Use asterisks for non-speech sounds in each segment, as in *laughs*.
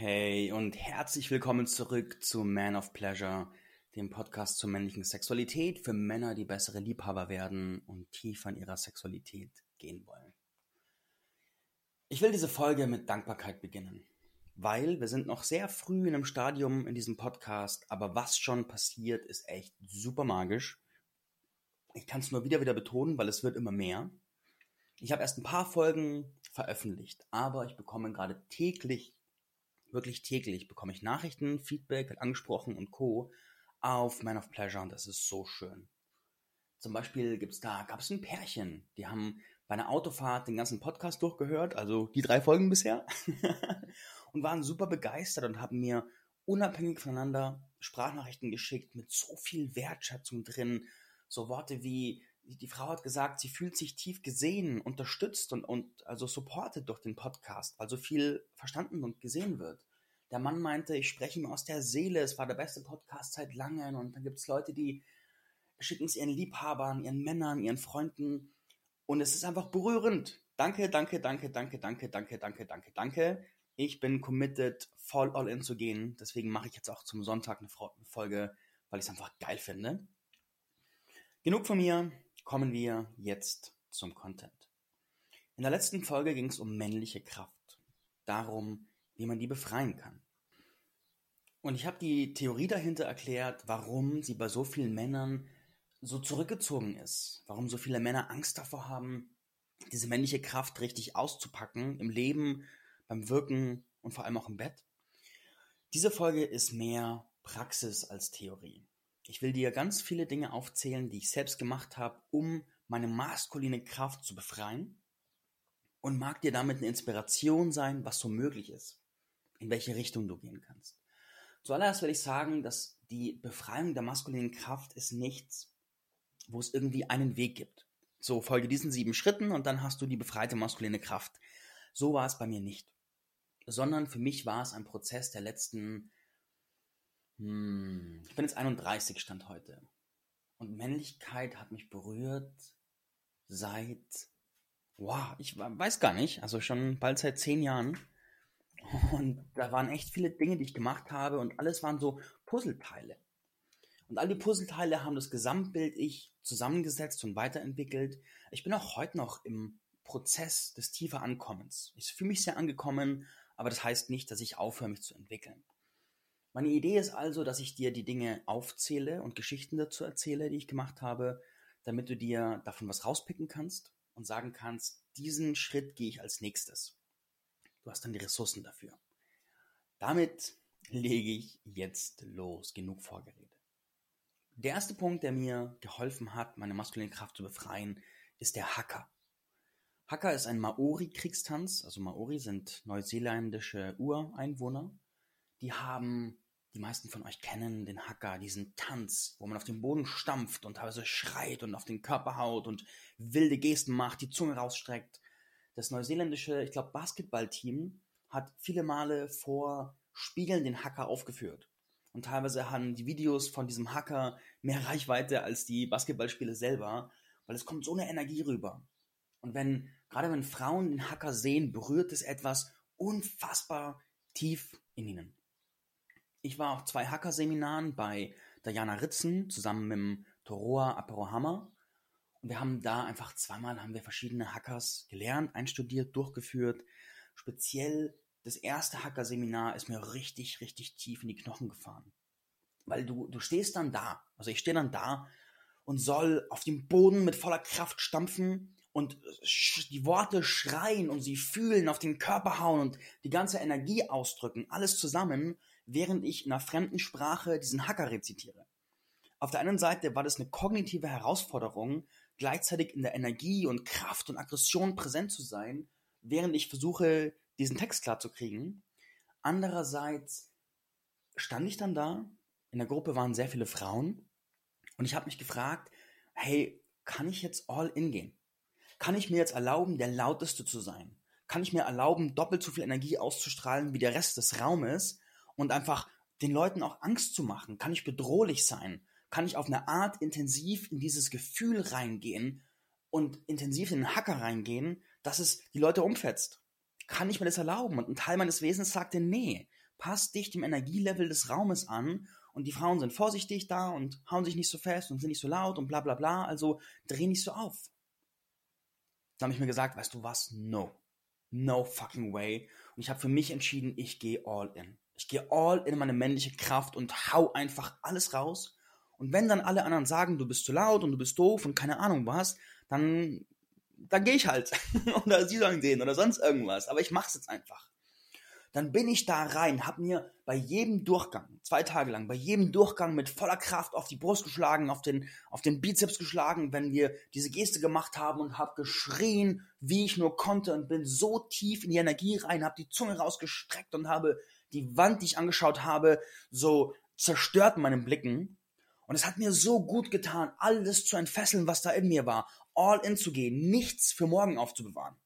Hey und herzlich willkommen zurück zu Man of Pleasure, dem Podcast zur männlichen Sexualität für Männer, die bessere Liebhaber werden und tiefer in ihrer Sexualität gehen wollen. Ich will diese Folge mit Dankbarkeit beginnen, weil wir sind noch sehr früh in einem Stadium in diesem Podcast, aber was schon passiert, ist echt super magisch. Ich kann es nur wieder wieder betonen, weil es wird immer mehr. Ich habe erst ein paar Folgen veröffentlicht, aber ich bekomme gerade täglich wirklich täglich bekomme ich Nachrichten, Feedback, wird angesprochen und Co. auf Man of Pleasure und das ist so schön. Zum Beispiel gibt's da, gab es ein Pärchen, die haben bei einer Autofahrt den ganzen Podcast durchgehört, also die drei Folgen bisher, *laughs* und waren super begeistert und haben mir unabhängig voneinander Sprachnachrichten geschickt mit so viel Wertschätzung drin. So Worte wie, die Frau hat gesagt, sie fühlt sich tief gesehen, unterstützt und, und also supported durch den Podcast, weil so viel verstanden und gesehen wird. Der Mann meinte, ich spreche ihm aus der Seele, es war der beste Podcast seit langem. Und dann gibt es Leute, die schicken es ihren Liebhabern, ihren Männern, ihren Freunden. Und es ist einfach berührend. Danke, danke, danke, danke, danke, danke, danke, danke, danke. Ich bin committed, voll all in zu gehen. Deswegen mache ich jetzt auch zum Sonntag eine Folge, weil ich es einfach geil finde. Genug von mir kommen wir jetzt zum Content. In der letzten Folge ging es um männliche Kraft, darum, wie man die befreien kann. Und ich habe die Theorie dahinter erklärt, warum sie bei so vielen Männern so zurückgezogen ist, warum so viele Männer Angst davor haben, diese männliche Kraft richtig auszupacken im Leben, beim Wirken und vor allem auch im Bett. Diese Folge ist mehr Praxis als Theorie. Ich will dir ganz viele Dinge aufzählen, die ich selbst gemacht habe, um meine maskuline Kraft zu befreien und mag dir damit eine Inspiration sein, was so möglich ist, in welche Richtung du gehen kannst. Zuallererst will ich sagen, dass die Befreiung der maskulinen Kraft ist nichts, wo es irgendwie einen Weg gibt. So, folge diesen sieben Schritten und dann hast du die befreite maskuline Kraft. So war es bei mir nicht. Sondern für mich war es ein Prozess der letzten hm, ich bin jetzt 31 Stand heute. Und Männlichkeit hat mich berührt seit, wow, ich weiß gar nicht, also schon bald seit zehn Jahren. Und da waren echt viele Dinge, die ich gemacht habe und alles waren so Puzzleteile. Und all die Puzzleteile haben das Gesamtbild ich zusammengesetzt und weiterentwickelt. Ich bin auch heute noch im Prozess des tiefer Ankommens. Ich fühle mich sehr angekommen, aber das heißt nicht, dass ich aufhöre, mich zu entwickeln. Meine Idee ist also, dass ich dir die Dinge aufzähle und Geschichten dazu erzähle, die ich gemacht habe, damit du dir davon was rauspicken kannst und sagen kannst, diesen Schritt gehe ich als nächstes. Du hast dann die Ressourcen dafür. Damit lege ich jetzt los. Genug Vorgerede. Der erste Punkt, der mir geholfen hat, meine maskuline Kraft zu befreien, ist der Hacker. Hacker ist ein Maori-Kriegstanz. Also Maori sind neuseeländische Ureinwohner. Die haben die meisten von euch kennen den Hacker, diesen Tanz, wo man auf den Boden stampft und teilweise schreit und auf den Körper haut und wilde Gesten macht, die Zunge rausstreckt. Das neuseeländische, ich glaube, Basketballteam hat viele Male vor Spiegeln den Hacker aufgeführt. Und teilweise haben die Videos von diesem Hacker mehr Reichweite als die Basketballspiele selber, weil es kommt so eine Energie rüber. Und wenn, gerade wenn Frauen den Hacker sehen, berührt es etwas unfassbar tief in ihnen. Ich war auf zwei Hacker-Seminaren bei Diana Ritzen zusammen mit Toroa Aperohammer. Und wir haben da einfach zweimal haben wir verschiedene Hackers gelernt, einstudiert, durchgeführt. Speziell das erste Hacker-Seminar ist mir richtig, richtig tief in die Knochen gefahren. Weil du, du stehst dann da, also ich stehe dann da und soll auf dem Boden mit voller Kraft stampfen und die Worte schreien und sie fühlen, auf den Körper hauen und die ganze Energie ausdrücken, alles zusammen, während ich in einer fremden Sprache diesen Hacker rezitiere. Auf der einen Seite war das eine kognitive Herausforderung, gleichzeitig in der Energie und Kraft und Aggression präsent zu sein, während ich versuche, diesen Text klar zu kriegen. Andererseits stand ich dann da, in der Gruppe waren sehr viele Frauen und ich habe mich gefragt, hey, kann ich jetzt all in gehen? Kann ich mir jetzt erlauben, der lauteste zu sein? Kann ich mir erlauben, doppelt so viel Energie auszustrahlen wie der Rest des Raumes? Und einfach den Leuten auch Angst zu machen? Kann ich bedrohlich sein? Kann ich auf eine Art intensiv in dieses Gefühl reingehen und intensiv in den Hacker reingehen, dass es die Leute umfetzt? Kann ich mir das erlauben? Und ein Teil meines Wesens sagte, nee, Passt dich dem Energielevel des Raumes an und die Frauen sind vorsichtig da und hauen sich nicht so fest und sind nicht so laut und bla bla bla, also dreh nicht so auf. Dann habe ich mir gesagt, weißt du was? No. No fucking way. Und ich habe für mich entschieden, ich gehe all in. Ich gehe all in meine männliche Kraft und hau einfach alles raus. Und wenn dann alle anderen sagen, du bist zu laut und du bist doof und keine Ahnung was, dann, dann gehe ich halt. *laughs* oder sie sollen sehen oder sonst irgendwas. Aber ich mach's jetzt einfach. Dann bin ich da rein, hab mir bei jedem Durchgang, zwei Tage lang, bei jedem Durchgang mit voller Kraft auf die Brust geschlagen, auf den, auf den Bizeps geschlagen, wenn wir diese Geste gemacht haben und hab geschrien, wie ich nur konnte und bin so tief in die Energie rein, hab die Zunge rausgestreckt und habe die Wand, die ich angeschaut habe, so zerstört in meinen Blicken. Und es hat mir so gut getan, alles zu entfesseln, was da in mir war, all in zu gehen, nichts für morgen aufzubewahren.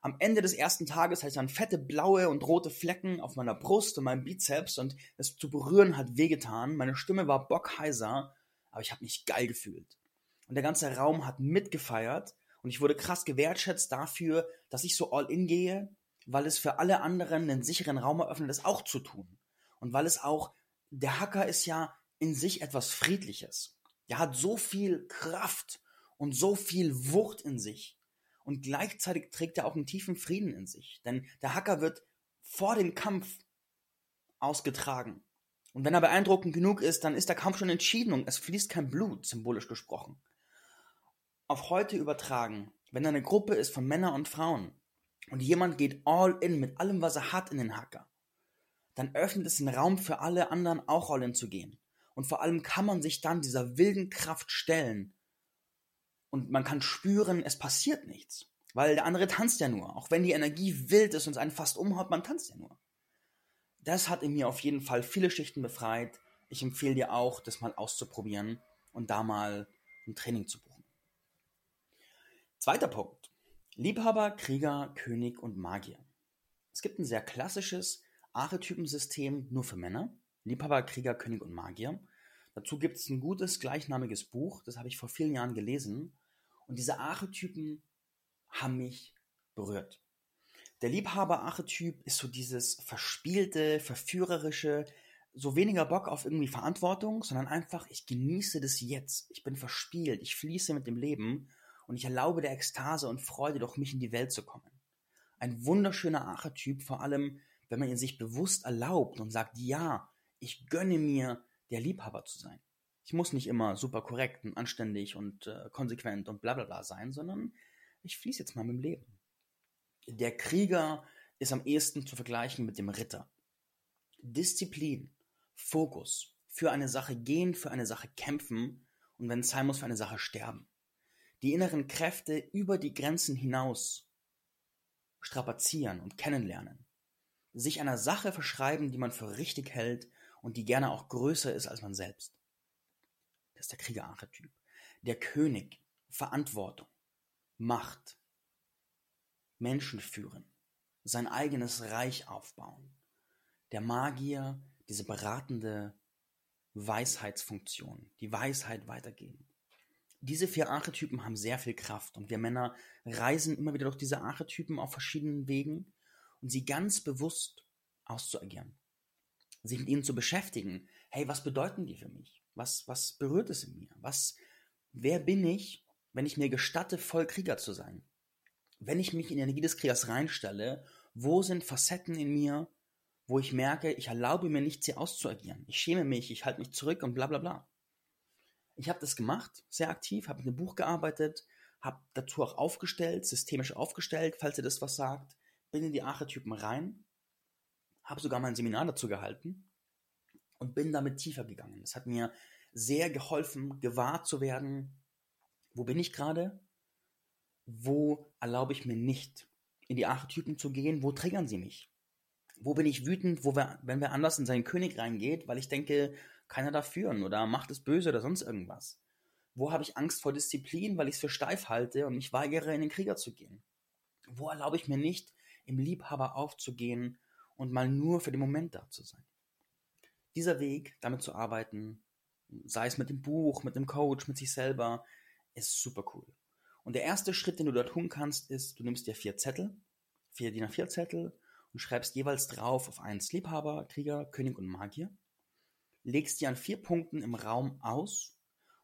Am Ende des ersten Tages hatte ich dann fette blaue und rote Flecken auf meiner Brust und meinem Bizeps und es zu berühren hat wehgetan. Meine Stimme war bockheiser, aber ich habe mich geil gefühlt. Und der ganze Raum hat mitgefeiert und ich wurde krass gewertschätzt dafür, dass ich so all in gehe, weil es für alle anderen einen sicheren Raum eröffnet, das auch zu tun. Und weil es auch, der Hacker ist ja in sich etwas Friedliches. Der hat so viel Kraft und so viel Wucht in sich und gleichzeitig trägt er auch einen tiefen Frieden in sich. Denn der Hacker wird vor dem Kampf ausgetragen. Und wenn er beeindruckend genug ist, dann ist der Kampf schon entschieden und es fließt kein Blut, symbolisch gesprochen. Auf heute übertragen, wenn eine Gruppe ist von Männern und Frauen und jemand geht all in mit allem, was er hat in den Hacker, dann öffnet es den Raum für alle anderen auch all in zu gehen. Und vor allem kann man sich dann dieser wilden Kraft stellen und man kann spüren, es passiert nichts. Weil der andere tanzt ja nur. Auch wenn die Energie wild ist und es einen fast umhaut, man tanzt ja nur. Das hat in mir auf jeden Fall viele Schichten befreit. Ich empfehle dir auch, das mal auszuprobieren und da mal ein Training zu buchen. Zweiter Punkt. Liebhaber, Krieger, König und Magier. Es gibt ein sehr klassisches Archetypensystem nur für Männer. Liebhaber, Krieger, König und Magier. Dazu gibt es ein gutes gleichnamiges Buch, das habe ich vor vielen Jahren gelesen. Und diese Archetypen haben mich berührt. Der Liebhaber-Archetyp ist so dieses verspielte, verführerische, so weniger Bock auf irgendwie Verantwortung, sondern einfach, ich genieße das jetzt. Ich bin verspielt, ich fließe mit dem Leben und ich erlaube der Ekstase und Freude, durch mich in die Welt zu kommen. Ein wunderschöner Archetyp, vor allem, wenn man ihn sich bewusst erlaubt und sagt, ja, ich gönne mir der Liebhaber zu sein. Ich muss nicht immer super korrekt und anständig und äh, konsequent und bla bla bla sein, sondern ich fließe jetzt mal mit dem Leben. Der Krieger ist am ehesten zu vergleichen mit dem Ritter. Disziplin, Fokus, für eine Sache gehen, für eine Sache kämpfen und wenn es sein muss, für eine Sache sterben. Die inneren Kräfte über die Grenzen hinaus strapazieren und kennenlernen. Sich einer Sache verschreiben, die man für richtig hält und die gerne auch größer ist als man selbst. Das ist der Kriegerarchetyp. Der König, Verantwortung, Macht, Menschen führen, sein eigenes Reich aufbauen. Der Magier, diese beratende Weisheitsfunktion, die Weisheit weitergeben. Diese vier Archetypen haben sehr viel Kraft und wir Männer reisen immer wieder durch diese Archetypen auf verschiedenen Wegen und sie ganz bewusst auszuagieren sich mit ihnen zu beschäftigen. Hey, was bedeuten die für mich? Was, was berührt es in mir? Was, wer bin ich, wenn ich mir gestatte, voll Krieger zu sein? Wenn ich mich in die Energie des Kriegers reinstelle, wo sind Facetten in mir, wo ich merke, ich erlaube mir nicht, sie auszuagieren. Ich schäme mich, ich halte mich zurück und bla bla bla. Ich habe das gemacht, sehr aktiv, habe mit einem Buch gearbeitet, habe dazu auch aufgestellt, systemisch aufgestellt, falls ihr das was sagt, bin in die Archetypen rein habe sogar mein Seminar dazu gehalten und bin damit tiefer gegangen. Das hat mir sehr geholfen, gewahr zu werden, wo bin ich gerade, wo erlaube ich mir nicht, in die Archetypen zu gehen, wo triggern sie mich. Wo bin ich wütend, wo wir, wenn wer anders in seinen König reingeht, weil ich denke, keiner darf führen oder macht es böse oder sonst irgendwas. Wo habe ich Angst vor Disziplin, weil ich es für steif halte und mich weigere, in den Krieger zu gehen? Wo erlaube ich mir nicht, im Liebhaber aufzugehen und mal nur für den Moment da zu sein. Dieser Weg, damit zu arbeiten, sei es mit dem Buch, mit dem Coach, mit sich selber, ist super cool. Und der erste Schritt, den du da tun kannst, ist, du nimmst dir vier Zettel, vier DIN A4 Zettel und schreibst jeweils drauf auf einen Liebhaber, Krieger, König und Magier, legst die an vier Punkten im Raum aus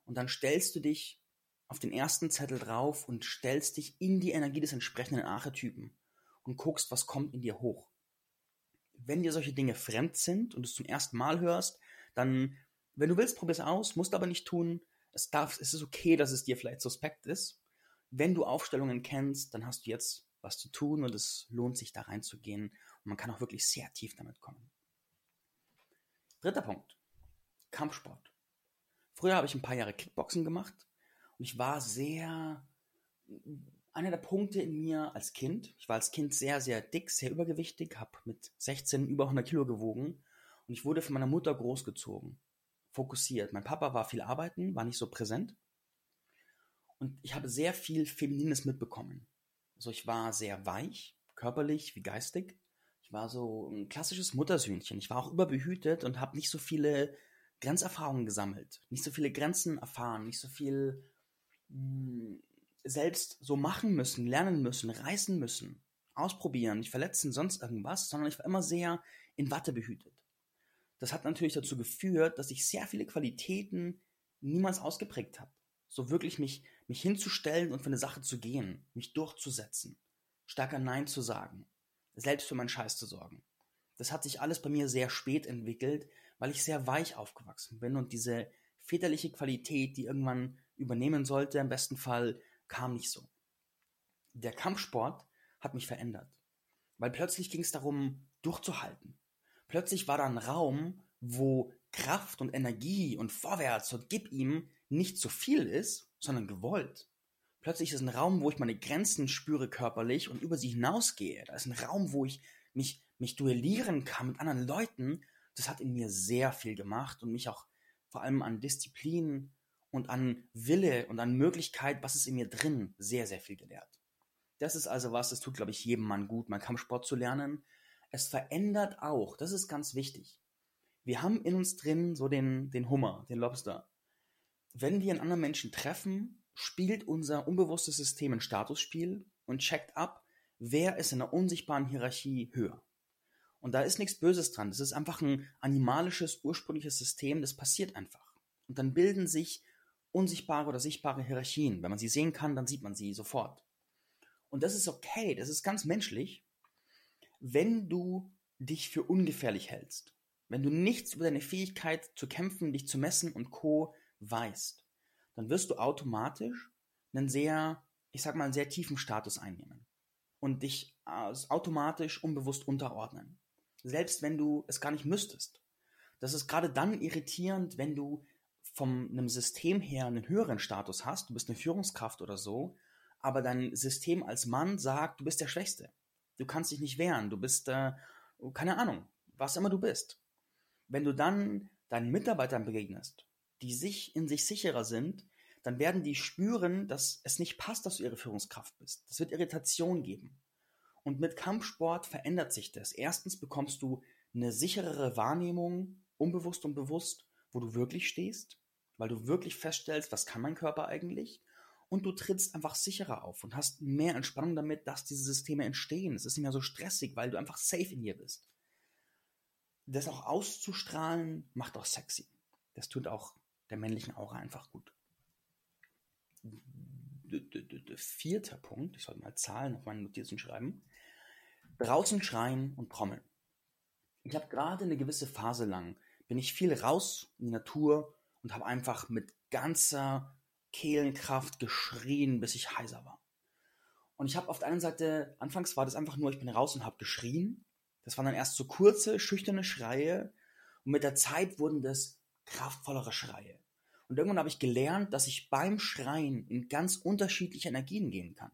und dann stellst du dich auf den ersten Zettel drauf und stellst dich in die Energie des entsprechenden Archetypen und guckst, was kommt in dir hoch. Wenn dir solche Dinge fremd sind und du es zum ersten Mal hörst, dann, wenn du willst, probier es aus, musst aber nicht tun. Es, darf, es ist okay, dass es dir vielleicht suspekt ist. Wenn du Aufstellungen kennst, dann hast du jetzt was zu tun und es lohnt sich da reinzugehen und man kann auch wirklich sehr tief damit kommen. Dritter Punkt. Kampfsport. Früher habe ich ein paar Jahre Kickboxen gemacht und ich war sehr, einer der Punkte in mir als Kind, ich war als Kind sehr, sehr dick, sehr übergewichtig, habe mit 16 über 100 Kilo gewogen und ich wurde von meiner Mutter großgezogen, fokussiert. Mein Papa war viel arbeiten, war nicht so präsent und ich habe sehr viel Feminines mitbekommen. Also ich war sehr weich, körperlich wie geistig. Ich war so ein klassisches Muttersöhnchen. Ich war auch überbehütet und habe nicht so viele Grenzerfahrungen gesammelt, nicht so viele Grenzen erfahren, nicht so viel mh, hm, selbst so machen müssen, lernen müssen, reißen müssen, ausprobieren, nicht verletzen, sonst irgendwas, sondern ich war immer sehr in Watte behütet. Das hat natürlich dazu geführt, dass ich sehr viele Qualitäten niemals ausgeprägt habe. So wirklich mich, mich hinzustellen und für eine Sache zu gehen, mich durchzusetzen, stärker Nein zu sagen, selbst für meinen Scheiß zu sorgen. Das hat sich alles bei mir sehr spät entwickelt, weil ich sehr weich aufgewachsen bin und diese väterliche Qualität, die irgendwann übernehmen sollte, im besten Fall, kam nicht so. Der Kampfsport hat mich verändert, weil plötzlich ging es darum, durchzuhalten. Plötzlich war da ein Raum, wo Kraft und Energie und Vorwärts und gib ihm nicht zu viel ist, sondern gewollt. Plötzlich ist ein Raum, wo ich meine Grenzen spüre körperlich und über sie hinausgehe. Da ist ein Raum, wo ich mich, mich duellieren kann mit anderen Leuten. Das hat in mir sehr viel gemacht und mich auch vor allem an Disziplin und an Wille und an Möglichkeit, was ist in mir drin, sehr, sehr viel gelehrt. Das ist also was, das tut, glaube ich, jedem Mann gut, mal Kampfsport zu lernen. Es verändert auch, das ist ganz wichtig. Wir haben in uns drin so den, den Hummer, den Lobster. Wenn wir einen anderen Menschen treffen, spielt unser unbewusstes System ein Statusspiel und checkt ab, wer ist in der unsichtbaren Hierarchie höher. Und da ist nichts Böses dran. Das ist einfach ein animalisches, ursprüngliches System, das passiert einfach. Und dann bilden sich unsichtbare oder sichtbare Hierarchien. Wenn man sie sehen kann, dann sieht man sie sofort. Und das ist okay, das ist ganz menschlich, wenn du dich für ungefährlich hältst. Wenn du nichts über deine Fähigkeit zu kämpfen, dich zu messen und Co. weißt, dann wirst du automatisch einen sehr, ich sag mal, einen sehr tiefen Status einnehmen und dich automatisch unbewusst unterordnen. Selbst wenn du es gar nicht müsstest. Das ist gerade dann irritierend, wenn du von einem System her einen höheren Status hast, du bist eine Führungskraft oder so, aber dein System als Mann sagt, du bist der Schwächste. Du kannst dich nicht wehren, du bist, äh, keine Ahnung, was immer du bist. Wenn du dann deinen Mitarbeitern begegnest, die sich in sich sicherer sind, dann werden die spüren, dass es nicht passt, dass du ihre Führungskraft bist. Das wird Irritation geben. Und mit Kampfsport verändert sich das. Erstens bekommst du eine sicherere Wahrnehmung, unbewusst und bewusst, wo du wirklich stehst, weil du wirklich feststellst, was kann mein Körper eigentlich? Und du trittst einfach sicherer auf und hast mehr Entspannung damit, dass diese Systeme entstehen. Es ist nicht mehr so stressig, weil du einfach safe in dir bist. Das auch auszustrahlen, macht auch sexy. Das tut auch der männlichen Aura einfach gut. Vierter Punkt, ich sollte mal Zahlen auf meine Notizen schreiben. Draußen schreien und trommeln. Ich habe gerade eine gewisse Phase lang, bin ich viel raus in die Natur und habe einfach mit ganzer Kehlenkraft geschrien, bis ich heiser war. Und ich habe auf der einen Seite, anfangs war das einfach nur, ich bin raus und habe geschrien. Das waren dann erst so kurze, schüchterne Schreie. Und mit der Zeit wurden das kraftvollere Schreie. Und irgendwann habe ich gelernt, dass ich beim Schreien in ganz unterschiedliche Energien gehen kann.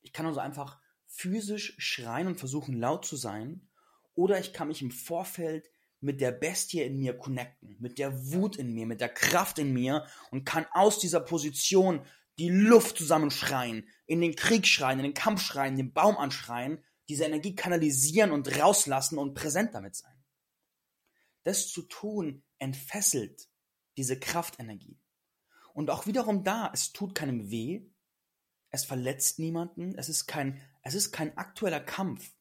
Ich kann also einfach physisch schreien und versuchen laut zu sein. Oder ich kann mich im Vorfeld mit der Bestie in mir connecten, mit der Wut in mir, mit der Kraft in mir und kann aus dieser Position die Luft zusammenschreien, in den Krieg schreien, in den Kampf schreien, den Baum anschreien, diese Energie kanalisieren und rauslassen und präsent damit sein. Das zu tun entfesselt diese Kraftenergie. Und auch wiederum da, es tut keinem weh, es verletzt niemanden, es ist kein, es ist kein aktueller Kampf,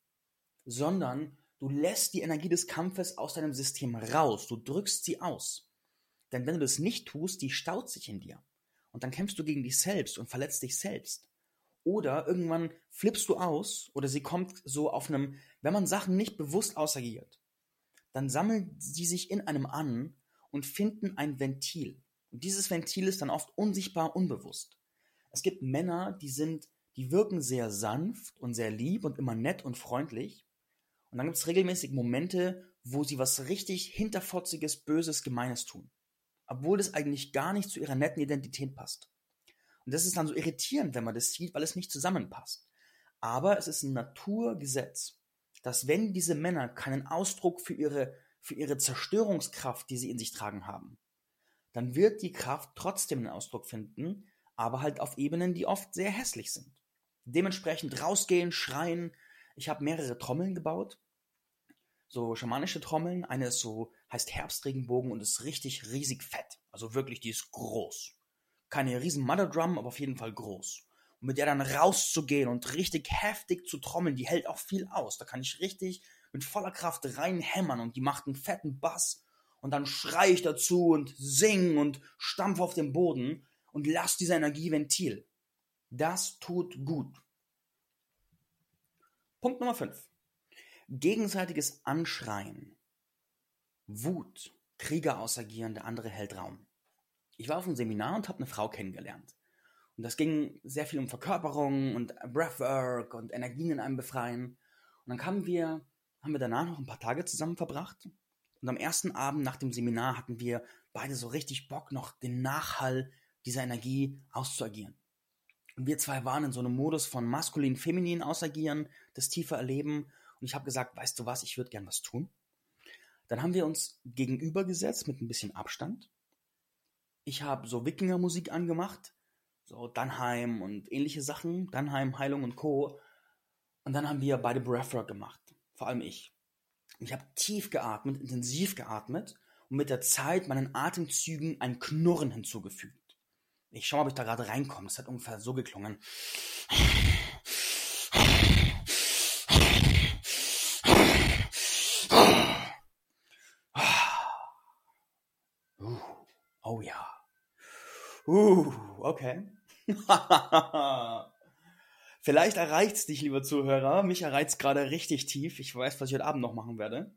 sondern Du lässt die Energie des Kampfes aus deinem System raus. Du drückst sie aus. Denn wenn du das nicht tust, die staut sich in dir. Und dann kämpfst du gegen dich selbst und verletzt dich selbst. Oder irgendwann flippst du aus oder sie kommt so auf einem, wenn man Sachen nicht bewusst ausagiert, dann sammeln sie sich in einem an und finden ein Ventil. Und dieses Ventil ist dann oft unsichtbar, unbewusst. Es gibt Männer, die sind, die wirken sehr sanft und sehr lieb und immer nett und freundlich. Und dann gibt es regelmäßig Momente, wo sie was richtig hinterfotziges, böses, gemeines tun. Obwohl das eigentlich gar nicht zu ihrer netten Identität passt. Und das ist dann so irritierend, wenn man das sieht, weil es nicht zusammenpasst. Aber es ist ein Naturgesetz, dass wenn diese Männer keinen Ausdruck für ihre, für ihre Zerstörungskraft, die sie in sich tragen haben, dann wird die Kraft trotzdem einen Ausdruck finden, aber halt auf Ebenen, die oft sehr hässlich sind. Dementsprechend rausgehen, schreien. Ich habe mehrere Trommeln gebaut, so schamanische Trommeln. Eine ist so, heißt Herbstregenbogen und ist richtig riesig fett. Also wirklich, die ist groß. Keine riesen Mother Drum, aber auf jeden Fall groß. Und mit der dann rauszugehen und richtig heftig zu trommeln, die hält auch viel aus. Da kann ich richtig mit voller Kraft reinhämmern und die macht einen fetten Bass. Und dann schrei ich dazu und sing und stampf auf den Boden und lass diese Energie Ventil. Das tut gut. Punkt Nummer 5. Gegenseitiges Anschreien. Wut. Krieger ausagieren, der andere hält Raum. Ich war auf einem Seminar und habe eine Frau kennengelernt. Und das ging sehr viel um Verkörperung und Breathwork und Energien in einem befreien. Und dann kamen wir, haben wir danach noch ein paar Tage zusammen verbracht. Und am ersten Abend nach dem Seminar hatten wir beide so richtig Bock, noch den Nachhall dieser Energie auszuagieren. Und wir zwei waren in so einem Modus von maskulin, feminin ausagieren, das tiefer erleben. Und ich habe gesagt, weißt du was, ich würde gern was tun. Dann haben wir uns gegenübergesetzt mit ein bisschen Abstand. Ich habe so Wikinger-Musik angemacht, so Dannheim und ähnliche Sachen, Dannheim, Heilung und Co. Und dann haben wir beide Breathwork gemacht, vor allem ich. Ich habe tief geatmet, intensiv geatmet und mit der Zeit meinen Atemzügen ein Knurren hinzugefügt. Ich schau mal, ob ich da gerade reinkomme. Es hat ungefähr so geklungen. Oh ja. Uh, okay. *laughs* Vielleicht erreicht es dich, lieber Zuhörer. Mich erreicht es gerade richtig tief. Ich weiß, was ich heute Abend noch machen werde.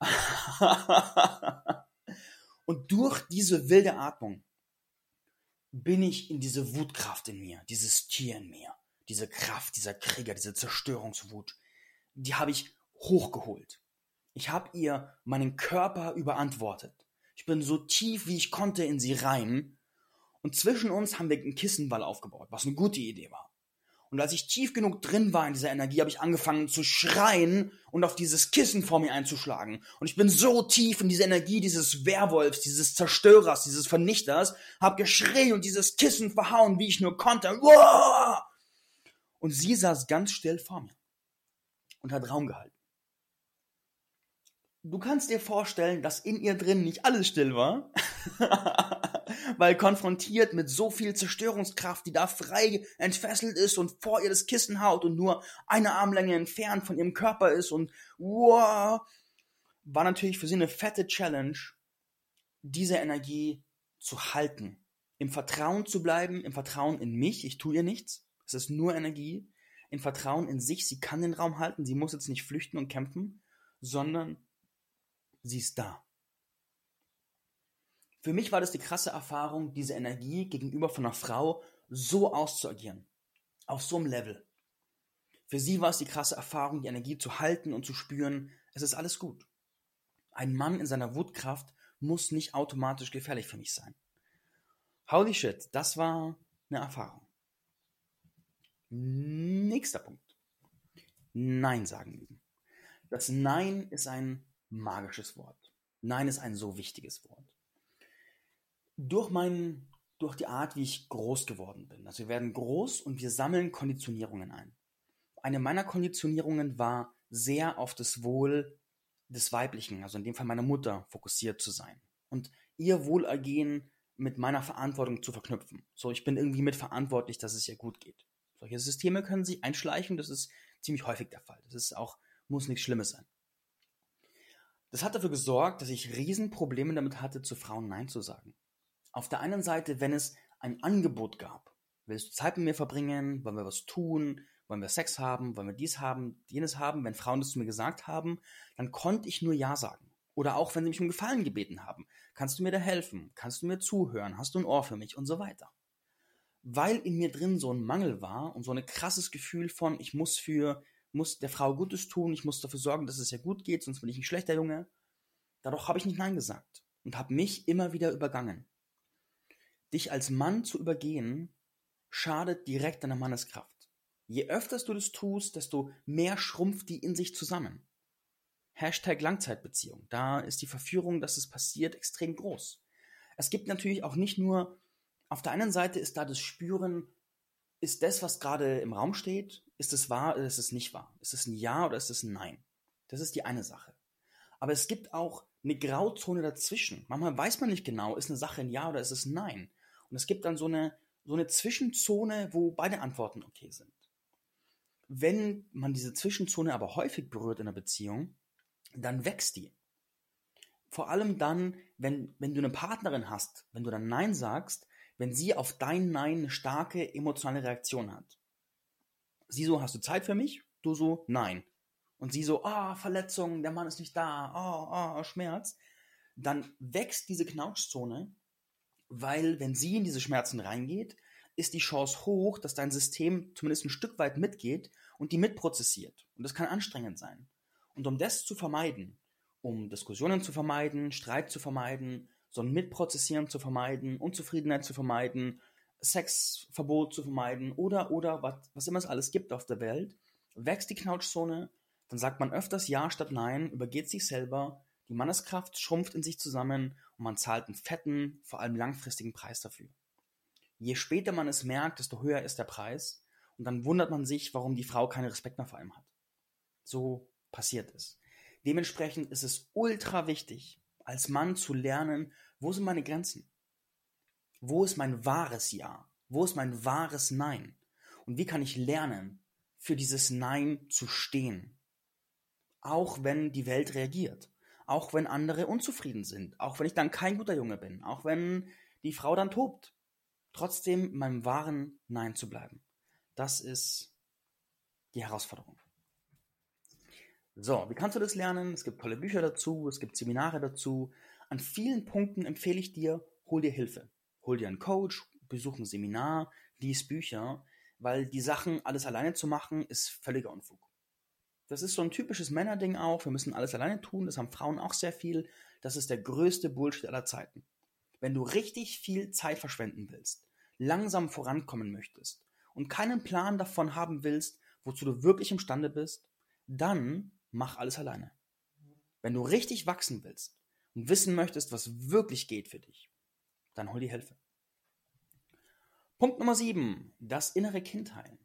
*laughs* Und durch diese wilde Atmung bin ich in diese Wutkraft in mir, dieses Tier in mir, diese Kraft, dieser Krieger, diese Zerstörungswut, die habe ich hochgeholt. Ich habe ihr meinen Körper überantwortet. Ich bin so tief, wie ich konnte, in sie rein. Und zwischen uns haben wir einen Kissenwall aufgebaut, was eine gute Idee war. Und als ich tief genug drin war in dieser Energie, habe ich angefangen zu schreien und auf dieses Kissen vor mir einzuschlagen. Und ich bin so tief in diese Energie dieses Werwolfs, dieses Zerstörers, dieses Vernichters, habe geschrien und dieses Kissen verhauen, wie ich nur konnte. Und sie saß ganz still vor mir und hat Raum gehalten. Du kannst dir vorstellen, dass in ihr drin nicht alles still war. *laughs* weil konfrontiert mit so viel Zerstörungskraft, die da frei entfesselt ist und vor ihr das Kissen haut und nur eine Armlänge entfernt von ihrem Körper ist und wow, war natürlich für sie eine fette Challenge, diese Energie zu halten, im Vertrauen zu bleiben, im Vertrauen in mich, ich tue ihr nichts, es ist nur Energie, im Vertrauen in sich, sie kann den Raum halten, sie muss jetzt nicht flüchten und kämpfen, sondern sie ist da. Für mich war das die krasse Erfahrung, diese Energie gegenüber von einer Frau so auszuagieren. Auf so einem Level. Für sie war es die krasse Erfahrung, die Energie zu halten und zu spüren, es ist alles gut. Ein Mann in seiner Wutkraft muss nicht automatisch gefährlich für mich sein. Holy shit, das war eine Erfahrung. Nächster Punkt. Nein sagen üben. Das Nein ist ein magisches Wort. Nein ist ein so wichtiges Wort durch meinen, durch die Art, wie ich groß geworden bin. Also wir werden groß und wir sammeln Konditionierungen ein. Eine meiner Konditionierungen war sehr auf das Wohl des Weiblichen, also in dem Fall meiner Mutter, fokussiert zu sein und ihr Wohlergehen mit meiner Verantwortung zu verknüpfen. So, ich bin irgendwie mitverantwortlich, dass es ihr gut geht. Solche Systeme können sich einschleichen, das ist ziemlich häufig der Fall. Das ist auch, muss nichts Schlimmes sein. Das hat dafür gesorgt, dass ich Riesenprobleme damit hatte, zu Frauen Nein zu sagen. Auf der einen Seite, wenn es ein Angebot gab, willst du Zeit mit mir verbringen, wollen wir was tun, wollen wir Sex haben, wollen wir dies haben, jenes haben, wenn Frauen das zu mir gesagt haben, dann konnte ich nur Ja sagen. Oder auch wenn sie mich um Gefallen gebeten haben. Kannst du mir da helfen? Kannst du mir zuhören? Hast du ein Ohr für mich? Und so weiter. Weil in mir drin so ein Mangel war und so ein krasses Gefühl von, ich muss für, muss der Frau Gutes tun, ich muss dafür sorgen, dass es ihr gut geht, sonst bin ich ein schlechter Junge. Dadurch habe ich nicht Nein gesagt und habe mich immer wieder übergangen. Dich als Mann zu übergehen, schadet direkt deiner Manneskraft. Je öfters du das tust, desto mehr schrumpft die in sich zusammen. Hashtag Langzeitbeziehung. Da ist die Verführung, dass es passiert, extrem groß. Es gibt natürlich auch nicht nur, auf der einen Seite ist da das Spüren, ist das, was gerade im Raum steht, ist es wahr oder ist es nicht wahr? Ist es ein Ja oder ist es ein Nein? Das ist die eine Sache. Aber es gibt auch eine Grauzone dazwischen. Manchmal weiß man nicht genau, ist eine Sache ein Ja oder ist es ein Nein. Und es gibt dann so eine, so eine Zwischenzone, wo beide Antworten okay sind. Wenn man diese Zwischenzone aber häufig berührt in einer Beziehung, dann wächst die. Vor allem dann, wenn, wenn du eine Partnerin hast, wenn du dann Nein sagst, wenn sie auf dein Nein eine starke emotionale Reaktion hat. Sie so, hast du Zeit für mich? Du so, nein. Und sie so, ah, oh, Verletzung, der Mann ist nicht da, oh, oh, Schmerz. Dann wächst diese Knautschzone, weil wenn sie in diese Schmerzen reingeht, ist die Chance hoch, dass dein System zumindest ein Stück weit mitgeht und die mitprozessiert. Und das kann anstrengend sein. Und um das zu vermeiden, um Diskussionen zu vermeiden, Streit zu vermeiden, so ein Mitprozessieren zu vermeiden, Unzufriedenheit zu vermeiden, Sexverbot zu vermeiden oder, oder, was, was immer es alles gibt auf der Welt, wächst die Knautschzone, dann sagt man öfters Ja statt Nein, übergeht sich selber, die Manneskraft schrumpft in sich zusammen und man zahlt einen fetten, vor allem langfristigen Preis dafür. Je später man es merkt, desto höher ist der Preis. Und dann wundert man sich, warum die Frau keinen Respekt mehr vor ihm hat. So passiert es. Dementsprechend ist es ultra wichtig, als Mann zu lernen, wo sind meine Grenzen? Wo ist mein wahres Ja? Wo ist mein wahres Nein? Und wie kann ich lernen, für dieses Nein zu stehen? Auch wenn die Welt reagiert. Auch wenn andere unzufrieden sind. Auch wenn ich dann kein guter Junge bin. Auch wenn die Frau dann tobt trotzdem meinem wahren Nein zu bleiben. Das ist die Herausforderung. So, wie kannst du das lernen? Es gibt tolle Bücher dazu, es gibt Seminare dazu. An vielen Punkten empfehle ich dir, hol dir Hilfe. Hol dir einen Coach, besuch ein Seminar, lies Bücher, weil die Sachen alles alleine zu machen, ist völliger Unfug. Das ist so ein typisches Männerding auch. Wir müssen alles alleine tun. Das haben Frauen auch sehr viel. Das ist der größte Bullshit aller Zeiten. Wenn du richtig viel Zeit verschwenden willst, langsam vorankommen möchtest und keinen Plan davon haben willst, wozu du wirklich imstande bist, dann mach alles alleine. Wenn du richtig wachsen willst und wissen möchtest, was wirklich geht für dich, dann hol die Hilfe. Punkt Nummer 7, das innere Kind heilen.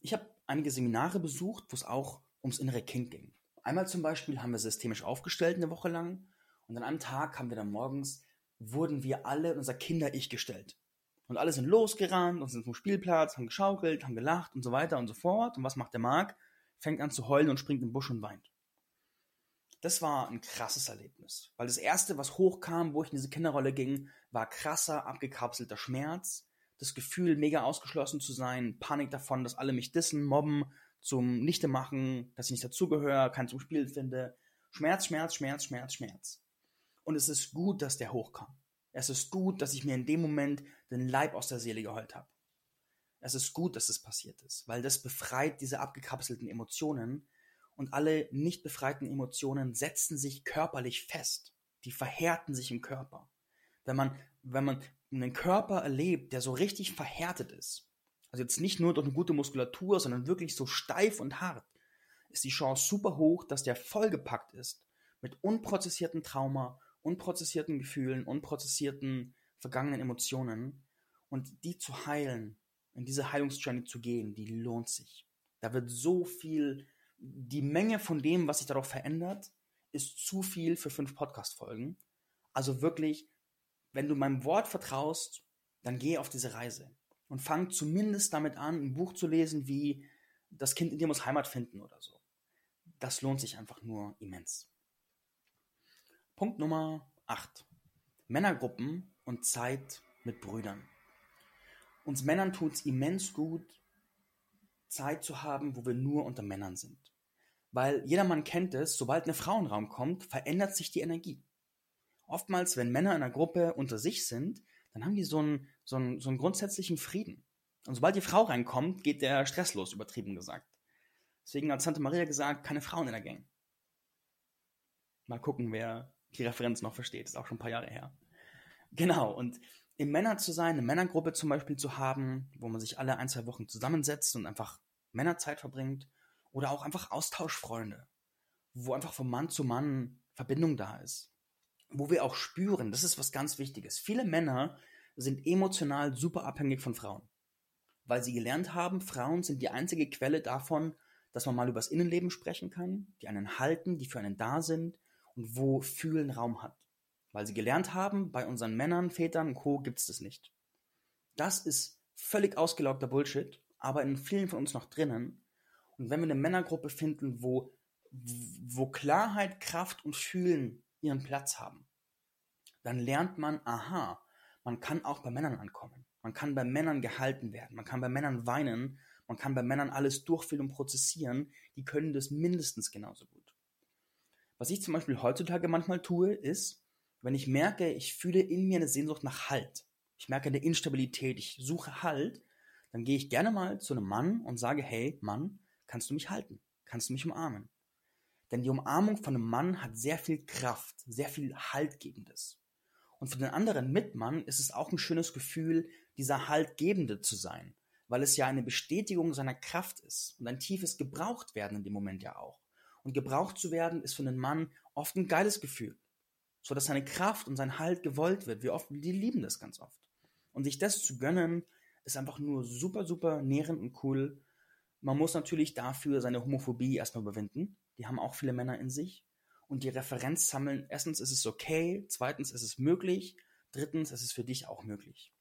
Ich habe einige Seminare besucht, wo es auch ums innere Kind ging. Einmal zum Beispiel haben wir systemisch aufgestellt eine Woche lang und an einem Tag haben wir dann morgens wurden wir alle in unser Kinder-Ich gestellt. Und alle sind losgerannt und sind zum Spielplatz, haben geschaukelt, haben gelacht und so weiter und so fort. Und was macht der Mark? Fängt an zu heulen und springt im Busch und weint. Das war ein krasses Erlebnis. Weil das erste, was hochkam, wo ich in diese Kinderrolle ging, war krasser, abgekapselter Schmerz. Das Gefühl, mega ausgeschlossen zu sein, Panik davon, dass alle mich dissen, mobben, zum Nichte machen, dass ich nicht dazugehöre, keinen zum Spiel finde. Schmerz, Schmerz, Schmerz, Schmerz, Schmerz. Und es ist gut, dass der hochkam. Es ist gut, dass ich mir in dem Moment den Leib aus der Seele geheult habe. Es ist gut, dass es passiert ist, weil das befreit diese abgekapselten Emotionen und alle nicht befreiten Emotionen setzen sich körperlich fest. Die verhärten sich im Körper. Wenn man, wenn man einen Körper erlebt, der so richtig verhärtet ist, also jetzt nicht nur durch eine gute Muskulatur, sondern wirklich so steif und hart, ist die Chance super hoch, dass der vollgepackt ist mit unprozessierten Trauma, unprozessierten Gefühlen, unprozessierten vergangenen Emotionen und die zu heilen, in diese Heilungsjourney zu gehen, die lohnt sich. Da wird so viel, die Menge von dem, was sich darauf verändert, ist zu viel für fünf Podcast-Folgen. Also wirklich, wenn du meinem Wort vertraust, dann geh auf diese Reise und fang zumindest damit an, ein Buch zu lesen wie Das Kind in dir muss Heimat finden oder so. Das lohnt sich einfach nur immens. Punkt Nummer 8. Männergruppen und Zeit mit Brüdern. Uns Männern tut es immens gut, Zeit zu haben, wo wir nur unter Männern sind. Weil jeder Mann kennt es, sobald eine Frau in den Raum kommt, verändert sich die Energie. Oftmals, wenn Männer in einer Gruppe unter sich sind, dann haben die so einen, so einen, so einen grundsätzlichen Frieden. Und sobald die Frau reinkommt, geht der Stress los, übertrieben gesagt. Deswegen hat Santa Maria gesagt, keine Frauen in der Gang. Mal gucken, wer die Referenz noch versteht. Ist auch schon ein paar Jahre her. Genau, und im Männer zu sein, eine Männergruppe zum Beispiel zu haben, wo man sich alle ein, zwei Wochen zusammensetzt und einfach Männerzeit verbringt oder auch einfach Austauschfreunde, wo einfach von Mann zu Mann Verbindung da ist, wo wir auch spüren, das ist was ganz Wichtiges. Viele Männer sind emotional super abhängig von Frauen, weil sie gelernt haben, Frauen sind die einzige Quelle davon, dass man mal über das Innenleben sprechen kann, die einen halten, die für einen da sind und wo Fühlen Raum hat weil sie gelernt haben, bei unseren Männern, Vätern und Co. gibt es das nicht. Das ist völlig ausgelaugter Bullshit, aber in vielen von uns noch drinnen. Und wenn wir eine Männergruppe finden, wo, wo Klarheit, Kraft und Fühlen ihren Platz haben, dann lernt man, aha, man kann auch bei Männern ankommen. Man kann bei Männern gehalten werden. Man kann bei Männern weinen. Man kann bei Männern alles durchfühlen und prozessieren. Die können das mindestens genauso gut. Was ich zum Beispiel heutzutage manchmal tue, ist, wenn ich merke, ich fühle in mir eine Sehnsucht nach Halt, ich merke eine Instabilität, ich suche Halt, dann gehe ich gerne mal zu einem Mann und sage, hey Mann, kannst du mich halten? Kannst du mich umarmen? Denn die Umarmung von einem Mann hat sehr viel Kraft, sehr viel Haltgebendes. Und für den anderen Mitmann ist es auch ein schönes Gefühl, dieser Haltgebende zu sein, weil es ja eine Bestätigung seiner Kraft ist und ein tiefes Gebrauchtwerden in dem Moment ja auch. Und gebraucht zu werden ist für einen Mann oft ein geiles Gefühl so dass seine Kraft und sein Halt gewollt wird. Wir oft, die lieben das ganz oft. Und sich das zu gönnen, ist einfach nur super, super nährend und cool. Man muss natürlich dafür seine Homophobie erstmal überwinden. Die haben auch viele Männer in sich. Und die Referenz sammeln. Erstens ist es okay. Zweitens ist es möglich. Drittens ist es für dich auch möglich.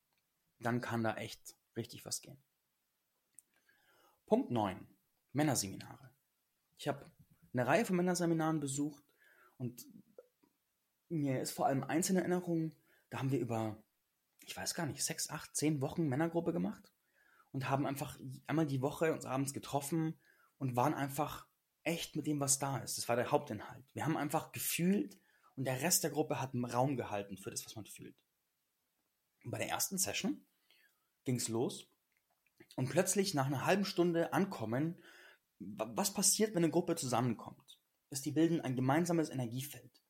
Dann kann da echt richtig was gehen. Punkt 9. Männerseminare. Ich habe eine Reihe von Männerseminaren besucht und mir ist vor allem eins in Erinnerung, da haben wir über, ich weiß gar nicht, sechs, acht, zehn Wochen Männergruppe gemacht und haben einfach einmal die Woche uns abends getroffen und waren einfach echt mit dem, was da ist. Das war der Hauptinhalt. Wir haben einfach gefühlt und der Rest der Gruppe hat Raum gehalten für das, was man fühlt. Und bei der ersten Session ging es los und plötzlich nach einer halben Stunde ankommen, was passiert, wenn eine Gruppe zusammenkommt? Ist die bilden ein gemeinsames Energiefeld.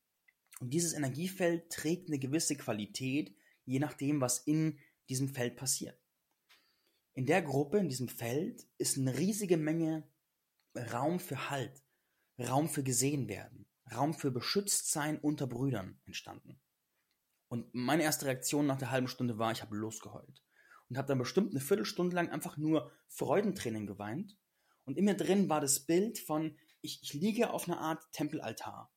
Und dieses Energiefeld trägt eine gewisse Qualität, je nachdem, was in diesem Feld passiert. In der Gruppe, in diesem Feld, ist eine riesige Menge Raum für Halt, Raum für gesehen werden, Raum für Beschütztsein unter Brüdern entstanden. Und meine erste Reaktion nach der halben Stunde war, ich habe losgeheult. Und habe dann bestimmt eine Viertelstunde lang einfach nur Freudentränen geweint. Und in mir drin war das Bild von, ich, ich liege auf einer Art Tempelaltar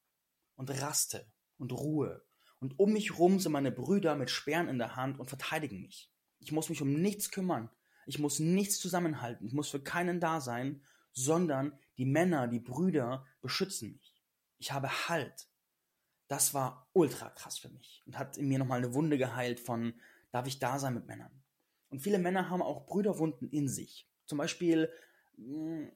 und raste und Ruhe. Und um mich rum sind meine Brüder mit Speeren in der Hand und verteidigen mich. Ich muss mich um nichts kümmern. Ich muss nichts zusammenhalten. Ich muss für keinen da sein, sondern die Männer, die Brüder beschützen mich. Ich habe Halt. Das war ultra krass für mich und hat in mir nochmal eine Wunde geheilt von, darf ich da sein mit Männern? Und viele Männer haben auch Brüderwunden in sich. Zum Beispiel mh, hm,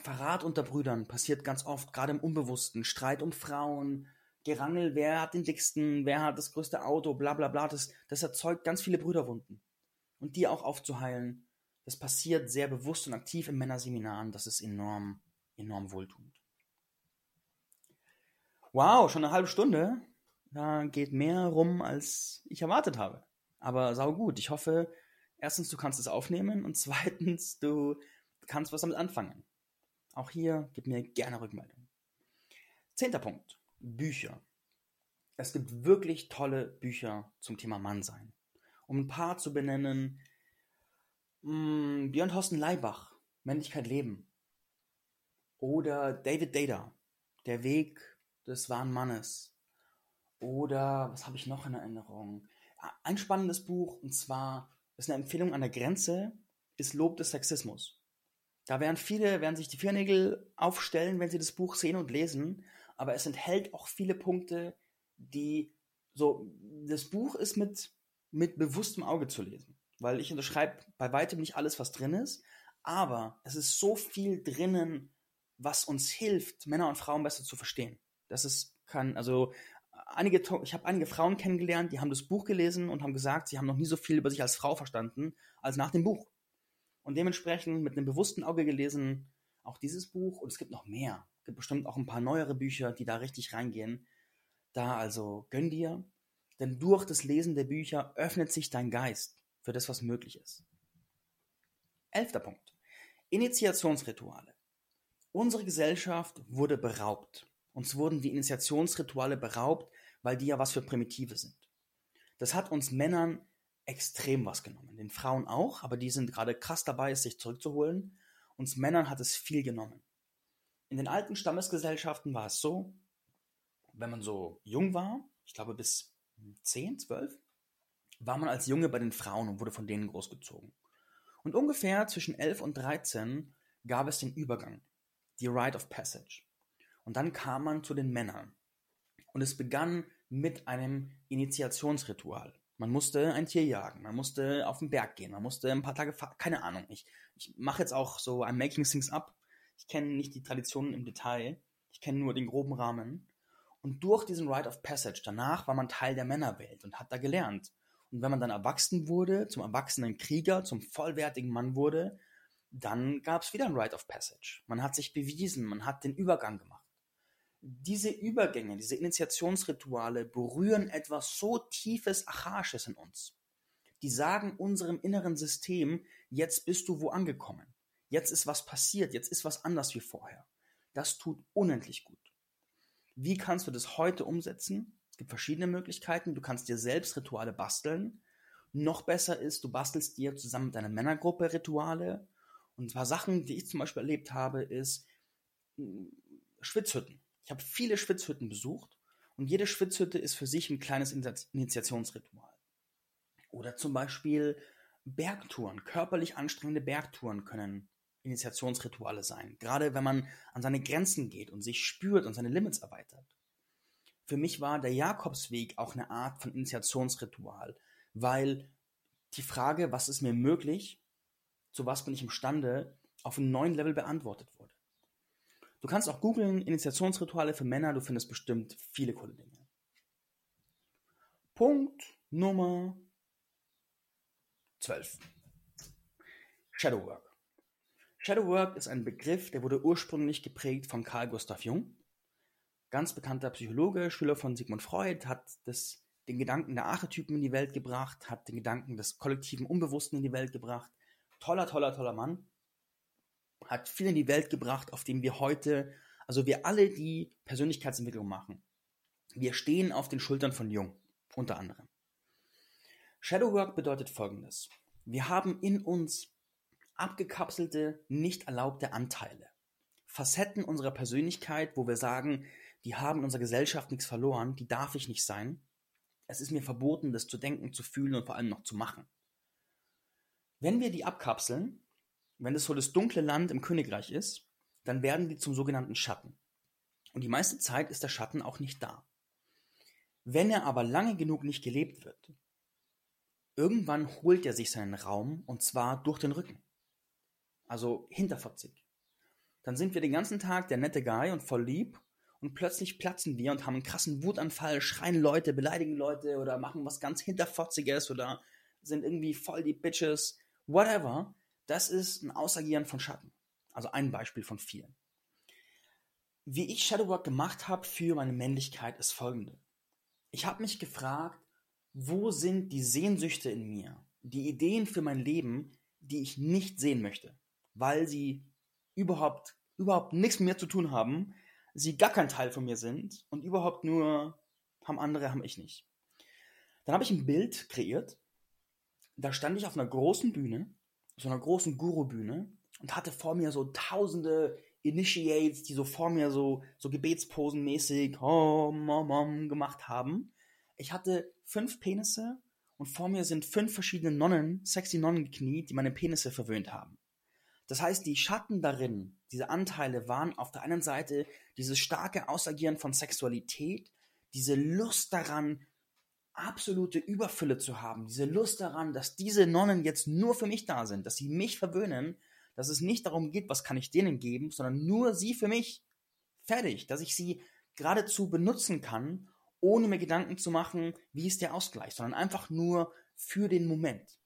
Verrat unter Brüdern passiert ganz oft, gerade im Unbewussten. Streit um Frauen, Gerangel, wer hat den dicksten, wer hat das größte Auto, bla bla bla, das, das erzeugt ganz viele Brüderwunden. Und die auch aufzuheilen, das passiert sehr bewusst und aktiv in Männerseminaren, das ist enorm, enorm wohltuend. Wow, schon eine halbe Stunde. Da geht mehr rum, als ich erwartet habe. Aber sau gut. Ich hoffe, erstens, du kannst es aufnehmen und *laughs* zweitens, du kannst was damit anfangen. Auch hier gib mir gerne Rückmeldung. Zehnter Punkt. Bücher. Es gibt wirklich tolle Bücher zum Thema Mannsein. Um ein paar zu benennen, mh, hm, Björn Thorsten Leibach, Männlichkeit leben. Oder David Data, Der Weg des wahren Mannes. Oder, was habe ich noch in Erinnerung? Ein spannendes Buch, und zwar ist eine Empfehlung an der Grenze, ist Lob des Sexismus. Da werden viele, werden sich die Viernägel aufstellen, wenn sie das Buch sehen und lesen, aber es enthält auch viele Punkte, die so, das Buch ist mit, mit bewusstem Auge zu lesen, weil ich unterschreibe bei weitem nicht alles, was drin ist, aber es ist so viel drinnen, was uns hilft, Männer und Frauen besser zu verstehen. Das ist, kann, also einige, ich habe einige Frauen kennengelernt, die haben das Buch gelesen und haben gesagt, sie haben noch nie so viel über sich als Frau verstanden, als nach dem Buch. Und dementsprechend mit einem bewussten Auge gelesen, auch dieses Buch und es gibt noch mehr. Gibt bestimmt auch ein paar neuere Bücher, die da richtig reingehen. Da also gönn dir, denn durch das Lesen der Bücher öffnet sich dein Geist für das, was möglich ist. Elfter Punkt. Initiationsrituale. Unsere Gesellschaft wurde beraubt. Uns wurden die Initiationsrituale beraubt, weil die ja was für Primitive sind. Das hat uns Männern extrem was genommen. Den Frauen auch, aber die sind gerade krass dabei, es sich zurückzuholen. Uns Männern hat es viel genommen. In den alten Stammesgesellschaften war es so, wenn man so jung war, ich glaube bis 10, 12, war man als Junge bei den Frauen und wurde von denen großgezogen. Und ungefähr zwischen 11 und 13 gab es den Übergang, die Rite of Passage. Und dann kam man zu den Männern. Und es begann mit einem Initiationsritual. Man musste ein Tier jagen, man musste auf den Berg gehen, man musste ein paar Tage fahren, keine Ahnung. Ich, ich mache jetzt auch so, I'm making things up. Ich kenne nicht die Traditionen im Detail, ich kenne nur den groben Rahmen. Und durch diesen Rite of Passage, danach war man Teil der Männerwelt und hat da gelernt. Und wenn man dann erwachsen wurde, zum erwachsenen Krieger, zum vollwertigen Mann wurde, dann gab es wieder ein Rite of Passage. Man hat sich bewiesen, man hat den Übergang gemacht diese Übergänge, diese Initiationsrituale berühren etwas so tiefes, archaisches in uns. Die sagen unserem inneren System, jetzt bist du wo angekommen. Jetzt ist was passiert, jetzt ist was anders wie vorher. Das tut unendlich gut. Wie kannst du das heute umsetzen? Es gibt verschiedene Möglichkeiten. Du kannst dir selbst Rituale basteln. Noch besser ist, du bastelst dir zusammen mit deiner Männergruppe Rituale. Und paar Sachen, die ich zum Beispiel erlebt habe, ist hm, Schwitzhütten. Ich habe viele Schwitzhütten besucht und jede Schwitzhütte ist für sich ein kleines Initiationsritual. Oder zum Beispiel Bergtouren, körperlich anstrengende Bergtouren können Initiationsrituale sein. Gerade wenn man an seine Grenzen geht und sich spürt und seine Limits erweitert. Für mich war der Jakobsweg auch eine Art von Initiationsritual, weil die Frage, was ist mir möglich, zu was bin ich imstande, auf einem neuen Level beantwortet wurde. Du kannst auch googeln, Initiationsrituale für Männer, du findest bestimmt viele coole Dinge. Punkt Nummer 12. Shadowwork. Shadowwork ist ein Begriff, der wurde ursprünglich geprägt von Carl Gustav Jung. Ganz bekannter Psychologe, Schüler von Sigmund Freud, hat das, den Gedanken der Archetypen in die Welt gebracht, hat den Gedanken des kollektiven Unbewussten in die Welt gebracht. Toller, toller, toller Mann hat viel in die Welt gebracht, auf dem wir heute, also wir alle, die Persönlichkeitsentwicklung machen, wir stehen auf den Schultern von Jung, unter anderem. Shadowwork bedeutet folgendes. Wir haben in uns abgekapselte, nicht erlaubte Anteile. Facetten unserer Persönlichkeit, wo wir sagen, die haben in unserer Gesellschaft nichts verloren, die darf ich nicht sein. Es ist mir verboten, das zu denken, zu fühlen und vor allem noch zu machen. Wenn wir die abkapseln, wenn es so das dunkle Land im Königreich ist, dann werden die zum sogenannten Schatten. Und die meiste Zeit ist der Schatten auch nicht da. Wenn er aber lange genug nicht gelebt wird, irgendwann holt er sich seinen Raum und zwar durch den Rücken. Also hinterfotzig. Dann sind wir den ganzen Tag der nette Guy und voll lieb und plötzlich platzen wir und haben einen krassen Wutanfall, schreien Leute, beleidigen Leute oder machen was ganz hinterfotziges oder sind irgendwie voll die Bitches, whatever. Das ist ein Ausagieren von Schatten. Also ein Beispiel von vielen. Wie ich Shadowwork gemacht habe für meine Männlichkeit ist folgende. Ich habe mich gefragt, wo sind die Sehnsüchte in mir, die Ideen für mein Leben, die ich nicht sehen möchte, weil sie überhaupt, überhaupt nichts mit mir zu tun haben, sie gar kein Teil von mir sind und überhaupt nur haben andere, haben ich nicht. Dann habe ich ein Bild kreiert, da stand ich auf einer großen Bühne so einer großen Guru-Bühne und hatte vor mir so tausende Initiates, die so vor mir so, so Gebetsposen-mäßig hom, hom, hom gemacht haben. Ich hatte fünf Penisse und vor mir sind fünf verschiedene Nonnen, sexy Nonnen gekniet, die meine Penisse verwöhnt haben. Das heißt, die Schatten darin, diese Anteile waren auf der einen Seite dieses starke Ausagieren von Sexualität, diese Lust daran, absolute Überfülle zu haben, diese Lust daran, dass diese Nonnen jetzt nur für mich da sind, dass sie mich verwöhnen, dass es nicht darum geht, was kann ich denen geben, sondern nur sie für mich. Fertig, dass ich sie geradezu benutzen kann, ohne mir Gedanken zu machen, wie ist der Ausgleich, sondern einfach nur für den Moment.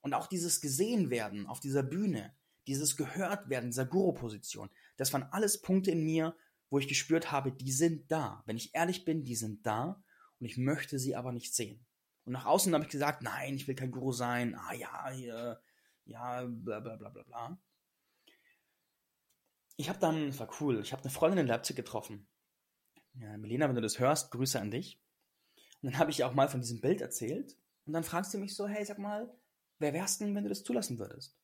Und auch dieses gesehen werden auf dieser Bühne, dieses gehört werden, dieser Guru-Position, das waren alles Punkte in mir, wo ich gespürt habe, die sind da. Wenn ich ehrlich bin, die sind da und ich möchte sie aber nicht sehen. Und nach außen habe ich gesagt, nein, ich will kein Guru sein. Ah ja, hier, ja, bla bla bla bla bla. Ich habe dann, es war cool, ich habe eine Freundin in Leipzig getroffen. Ja, Melina, wenn du das hörst, Grüße an dich. Und dann habe ich auch mal von diesem Bild erzählt. Und dann fragst du mich so, hey, sag mal, wer wärst denn, wenn du das zulassen würdest?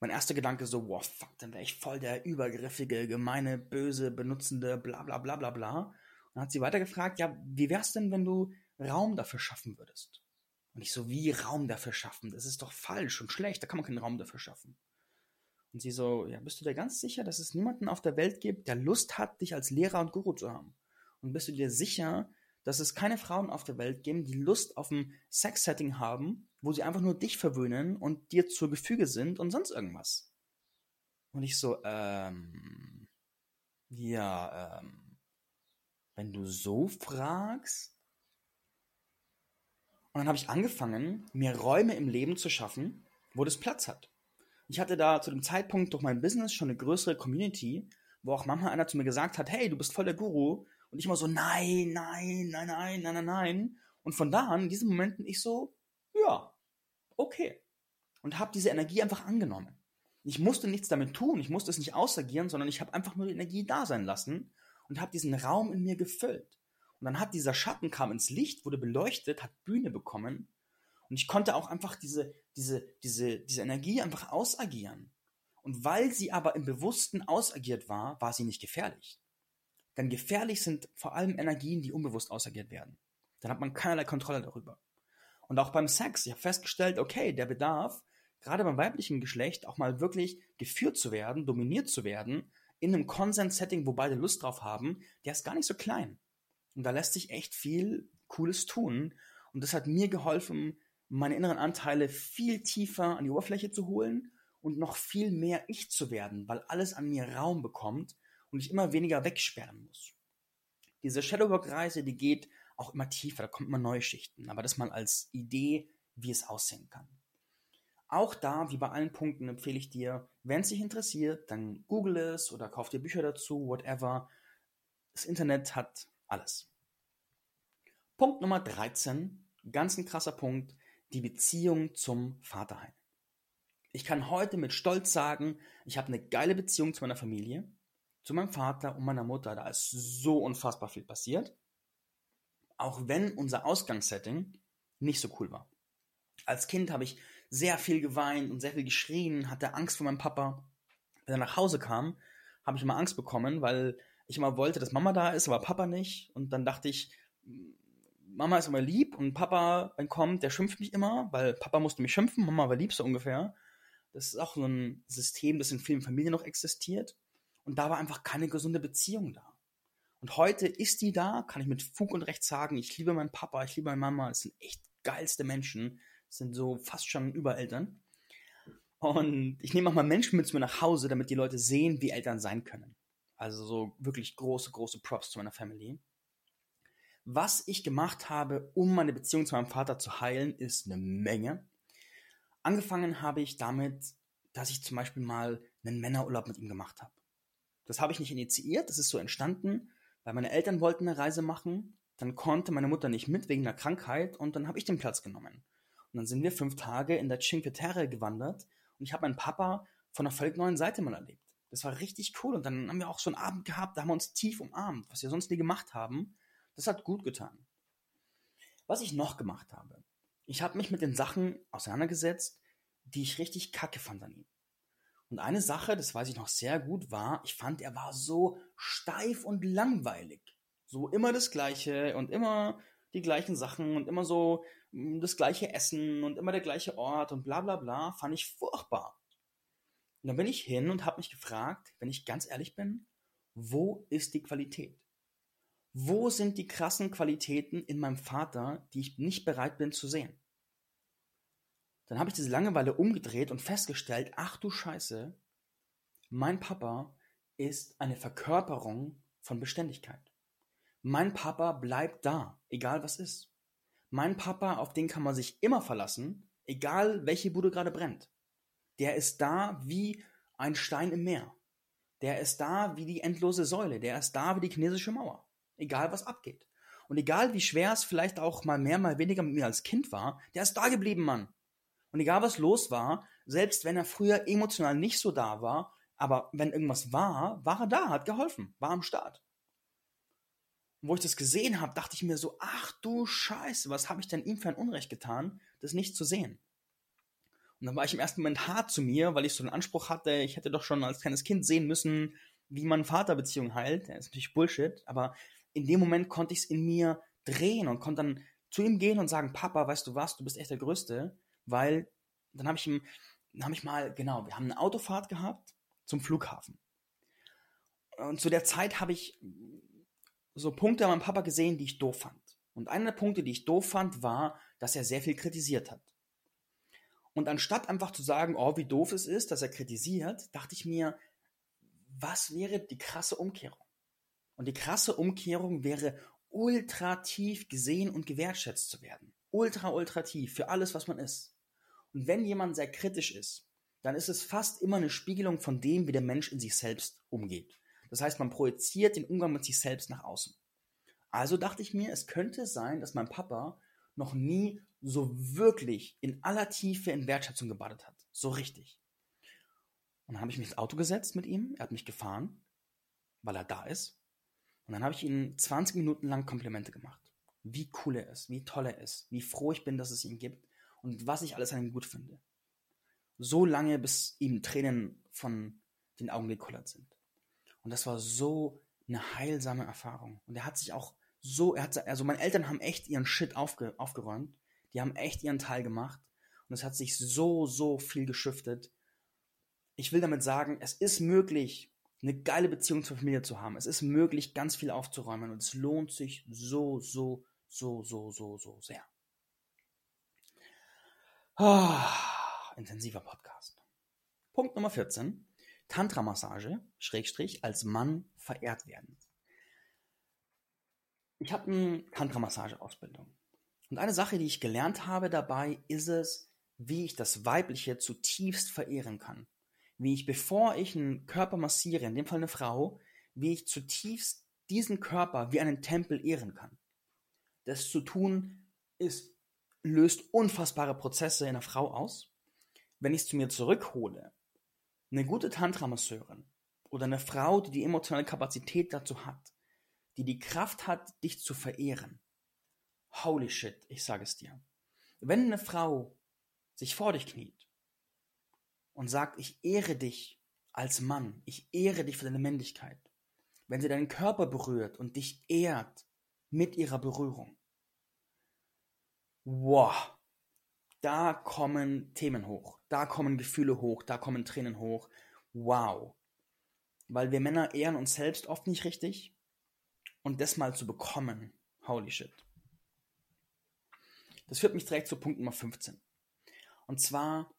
Mein erster Gedanke so, wow, fuck, dann wäre ich voll der übergriffige, gemeine, böse, benutzende, bla bla bla bla bla. Und dann hat sie weiter gefragt, ja, wie wär's denn, wenn du Raum dafür schaffen würdest? Und ich so, wie Raum dafür schaffen? Das ist doch falsch und schlecht, da kann man keinen Raum dafür schaffen. Und sie so, ja, bist du dir ganz sicher, dass es niemanden auf der Welt gibt, der Lust hat, dich als Lehrer und Guru zu haben? Und bist du dir sicher, dass es keine Frauen auf der Welt geben, die Lust auf ein Sex-Setting haben, wo sie einfach nur dich verwöhnen und dir zur Gefüge sind und sonst irgendwas. Und ich so, ähm, ja, ähm, wenn du so fragst. Und dann habe ich angefangen, mir Räume im Leben zu schaffen, wo das Platz hat. Ich hatte da zu dem Zeitpunkt durch mein Business schon eine größere Community, wo auch manchmal einer zu mir gesagt hat, hey, du bist voll der Guru, und ich immer so, nein, nein, nein, nein, nein, nein, nein. Und von da an, in diesen Momenten, ich so, ja, okay. Und habe diese Energie einfach angenommen. Ich musste nichts damit tun, ich musste es nicht ausagieren, sondern ich habe einfach nur die Energie da sein lassen und habe diesen Raum in mir gefüllt. Und dann hat dieser Schatten kam ins Licht, wurde beleuchtet, hat Bühne bekommen und ich konnte auch einfach diese, diese, diese, diese Energie einfach ausagieren. Und weil sie aber im Bewussten ausagiert war, war sie nicht gefährlich. Denn gefährlich sind vor allem Energien, die unbewusst ausagiert werden. Dann hat man keinerlei Kontrolle darüber. Und auch beim Sex, ich habe festgestellt, okay, der Bedarf, gerade beim weiblichen Geschlecht, auch mal wirklich geführt zu werden, dominiert zu werden, in einem Konsens-Setting, wo beide Lust drauf haben, der ist gar nicht so klein. Und da lässt sich echt viel Cooles tun. Und das hat mir geholfen, meine inneren Anteile viel tiefer an die Oberfläche zu holen und noch viel mehr ich zu werden, weil alles an mir Raum bekommt und ich immer weniger wegsperren muss. Diese Shadowwork-Reise, die geht auch immer tiefer, da kommen immer neue Schichten, aber das mal als Idee, wie es aussehen kann. Auch da, wie bei allen Punkten, empfehle ich dir, wenn es dich interessiert, dann google es oder kauf dir Bücher dazu, whatever. Das Internet hat alles. Punkt Nummer 13, ganz ein krasser Punkt, die Beziehung zum Vaterheim. Ich kann heute mit Stolz sagen, ich habe eine geile Beziehung zu meiner Familie zu meinem Vater und meiner Mutter. Da ist so unfassbar viel passiert. Auch wenn unser Ausgangssetting nicht so cool war. Als Kind habe ich sehr viel geweint und sehr viel geschrien, hatte Angst vor meinem Papa. Wenn er nach Hause kam, habe ich immer Angst bekommen, weil ich immer wollte, dass Mama da ist, aber Papa nicht. Und dann dachte ich, Mama ist immer lieb und Papa, wenn kommt, der schimpft mich immer, weil Papa musste mich schimpfen, Mama war lieb so ungefähr. Das ist auch so ein System, das in vielen Familien noch existiert. Und da war einfach keine gesunde Beziehung da. Und heute ist die da, kann ich mit Fug und Recht sagen, ich liebe meinen Papa, ich liebe meine Mama, das sind echt geilste Menschen, das sind so fast schon Übereltern. Und ich nehme auch mal Menschen mit zu mir nach Hause, damit die Leute sehen, wie Eltern sein können. Also so wirklich große, große Props zu meiner Family. Was ich gemacht habe, um meine Beziehung zu meinem Vater zu heilen, ist eine Menge. Angefangen habe ich damit, dass ich zum Beispiel mal einen Männerurlaub mit ihm gemacht habe. Das habe ich nicht initiiert, das ist so entstanden, weil meine Eltern wollten eine Reise machen, dann konnte meine Mutter nicht mit wegen einer Krankheit und dann habe ich den Platz genommen. Und dann sind wir fünf Tage in der Cinque Terre gewandert und ich habe meinen Papa von einer völlig neuen Seite mal erlebt. Das war richtig cool und dann haben wir auch so einen Abend gehabt, da haben wir uns tief umarmt, was wir sonst nie gemacht haben. Das hat gut getan. Was ich noch gemacht habe, ich habe mich mit den Sachen auseinandergesetzt, die ich richtig kacke fand an ihm. Und eine Sache, das weiß ich noch sehr gut, war, ich fand, er war so steif und langweilig. So immer das Gleiche und immer die gleichen Sachen und immer so hm, das gleiche Essen und immer der gleiche Ort und bla bla bla, fand ich furchtbar. Und dann bin ich hin und habe mich gefragt, wenn ich ganz ehrlich bin, wo ist die Qualität? Wo sind die krassen Qualitäten in meinem Vater, die ich nicht bereit bin zu sehen? Dann habe ich diese Langeweile umgedreht und festgestellt, ach du Scheiße, mein Papa ist eine Verkörperung von Beständigkeit. Mein Papa bleibt da, egal was ist. Mein Papa, auf den kann man sich immer verlassen, egal welche Bude gerade brennt. Der ist da wie ein Stein im Meer. Der ist da wie die endlose Säule. Der ist da wie die chinesische Mauer. Egal was abgeht. Und egal wie schwer es vielleicht auch mal mehr, mal weniger mit mir als Kind war, der ist da geblieben, Mann. Und egal was los war, selbst wenn er früher emotional nicht so da war, aber wenn irgendwas war, war er da, hat geholfen, war am Start. Und wo ich das gesehen habe, dachte ich mir so, ach du Scheiße, was habe ich denn ihm für ein Unrecht getan, das nicht zu sehen? Und dann war ich im ersten Moment hart zu mir, weil ich so einen Anspruch hatte, ich hätte doch schon als kleines Kind sehen müssen, wie man Vaterbeziehungen heilt. Das ist natürlich Bullshit, aber in dem Moment konnte ich es in mir drehen und konnte dann zu ihm gehen und sagen, Papa, weißt du was, du bist echt der Größte, weil dann habe ich ihm, dann habe ich mal, genau, wir haben eine Autofahrt gehabt zum Flughafen. Und zu der Zeit habe ich so Punkte an meinem Papa gesehen, die ich doof fand. Und einer der Punkte, die ich doof fand, war, dass er sehr viel kritisiert hat. Und anstatt einfach zu sagen, oh, wie doof es ist, dass er kritisiert, dachte ich mir, was wäre die krasse Umkehrung? Und die krasse Umkehrung wäre, ultra tief gesehen und gewertschätzt zu werden. Ultra, ultra tief für alles, was man ist. Und wenn jemand sehr kritisch ist, dann ist es fast immer eine Spiegelung von dem, wie der Mensch in sich selbst umgeht. Das heißt, man projiziert den Umgang mit sich selbst nach außen. Also dachte ich mir, es könnte sein, dass mein Papa noch nie so wirklich in aller Tiefe in Wertschätzung gebadet hat. So richtig. Und dann habe ich mich ins Auto gesetzt mit ihm, er hat mich gefahren, weil er da ist. Und dann habe ich ihm 20 Minuten lang Komplimente gemacht. Wie cool er ist, wie toll er ist, wie froh ich bin, dass es ihn gibt und was ich alles an ihm gut finde. So lange, bis ihm Tränen von den Augen gekullert sind. Und das war so eine heilsame Erfahrung. Und er hat sich auch so, er hat, also meine Eltern haben echt ihren Shit aufge, aufgeräumt. Die haben echt ihren Teil gemacht. Und es hat sich so, so viel geschiftet. Ich will damit sagen, es ist möglich, eine geile Beziehung zur Familie zu haben. Es ist möglich, ganz viel aufzuräumen. Und es lohnt sich so, so, so, so, so, so sehr. Ah, intensiver Podcast. Punkt Nummer 14. Tantra-Massage, Schrägstrich, als Mann verehrt werden. Ich habe eine Tantra-Massage-Ausbildung. Und eine Sache, die ich gelernt habe dabei, ist es, wie ich das Weibliche zutiefst verehren kann. Wie ich, bevor ich einen Körper massiere, in dem Fall eine Frau, wie ich zutiefst diesen Körper wie einen Tempel ehren kann. Das zu tun ist, löst unfassbare Prozesse in einer Frau aus. Wenn ich es zu mir zurückhole, eine gute Tantra-Masseurin oder eine Frau, die die emotionale Kapazität dazu hat, die die Kraft hat, dich zu verehren. Holy shit, ich sage es dir. Wenn eine Frau sich vor dich kniet und sagt, ich ehre dich als Mann, ich ehre dich für deine Männlichkeit, wenn sie deinen Körper berührt und dich ehrt mit ihrer Berührung, wow, da kommen Themen hoch, da kommen Gefühle hoch, da kommen Tränen hoch. Wow. Weil wir Männer ehren uns selbst oft nicht richtig und das mal zu bekommen, holy shit. Das führt mich direkt zu Punkt Nummer 15. Und zwar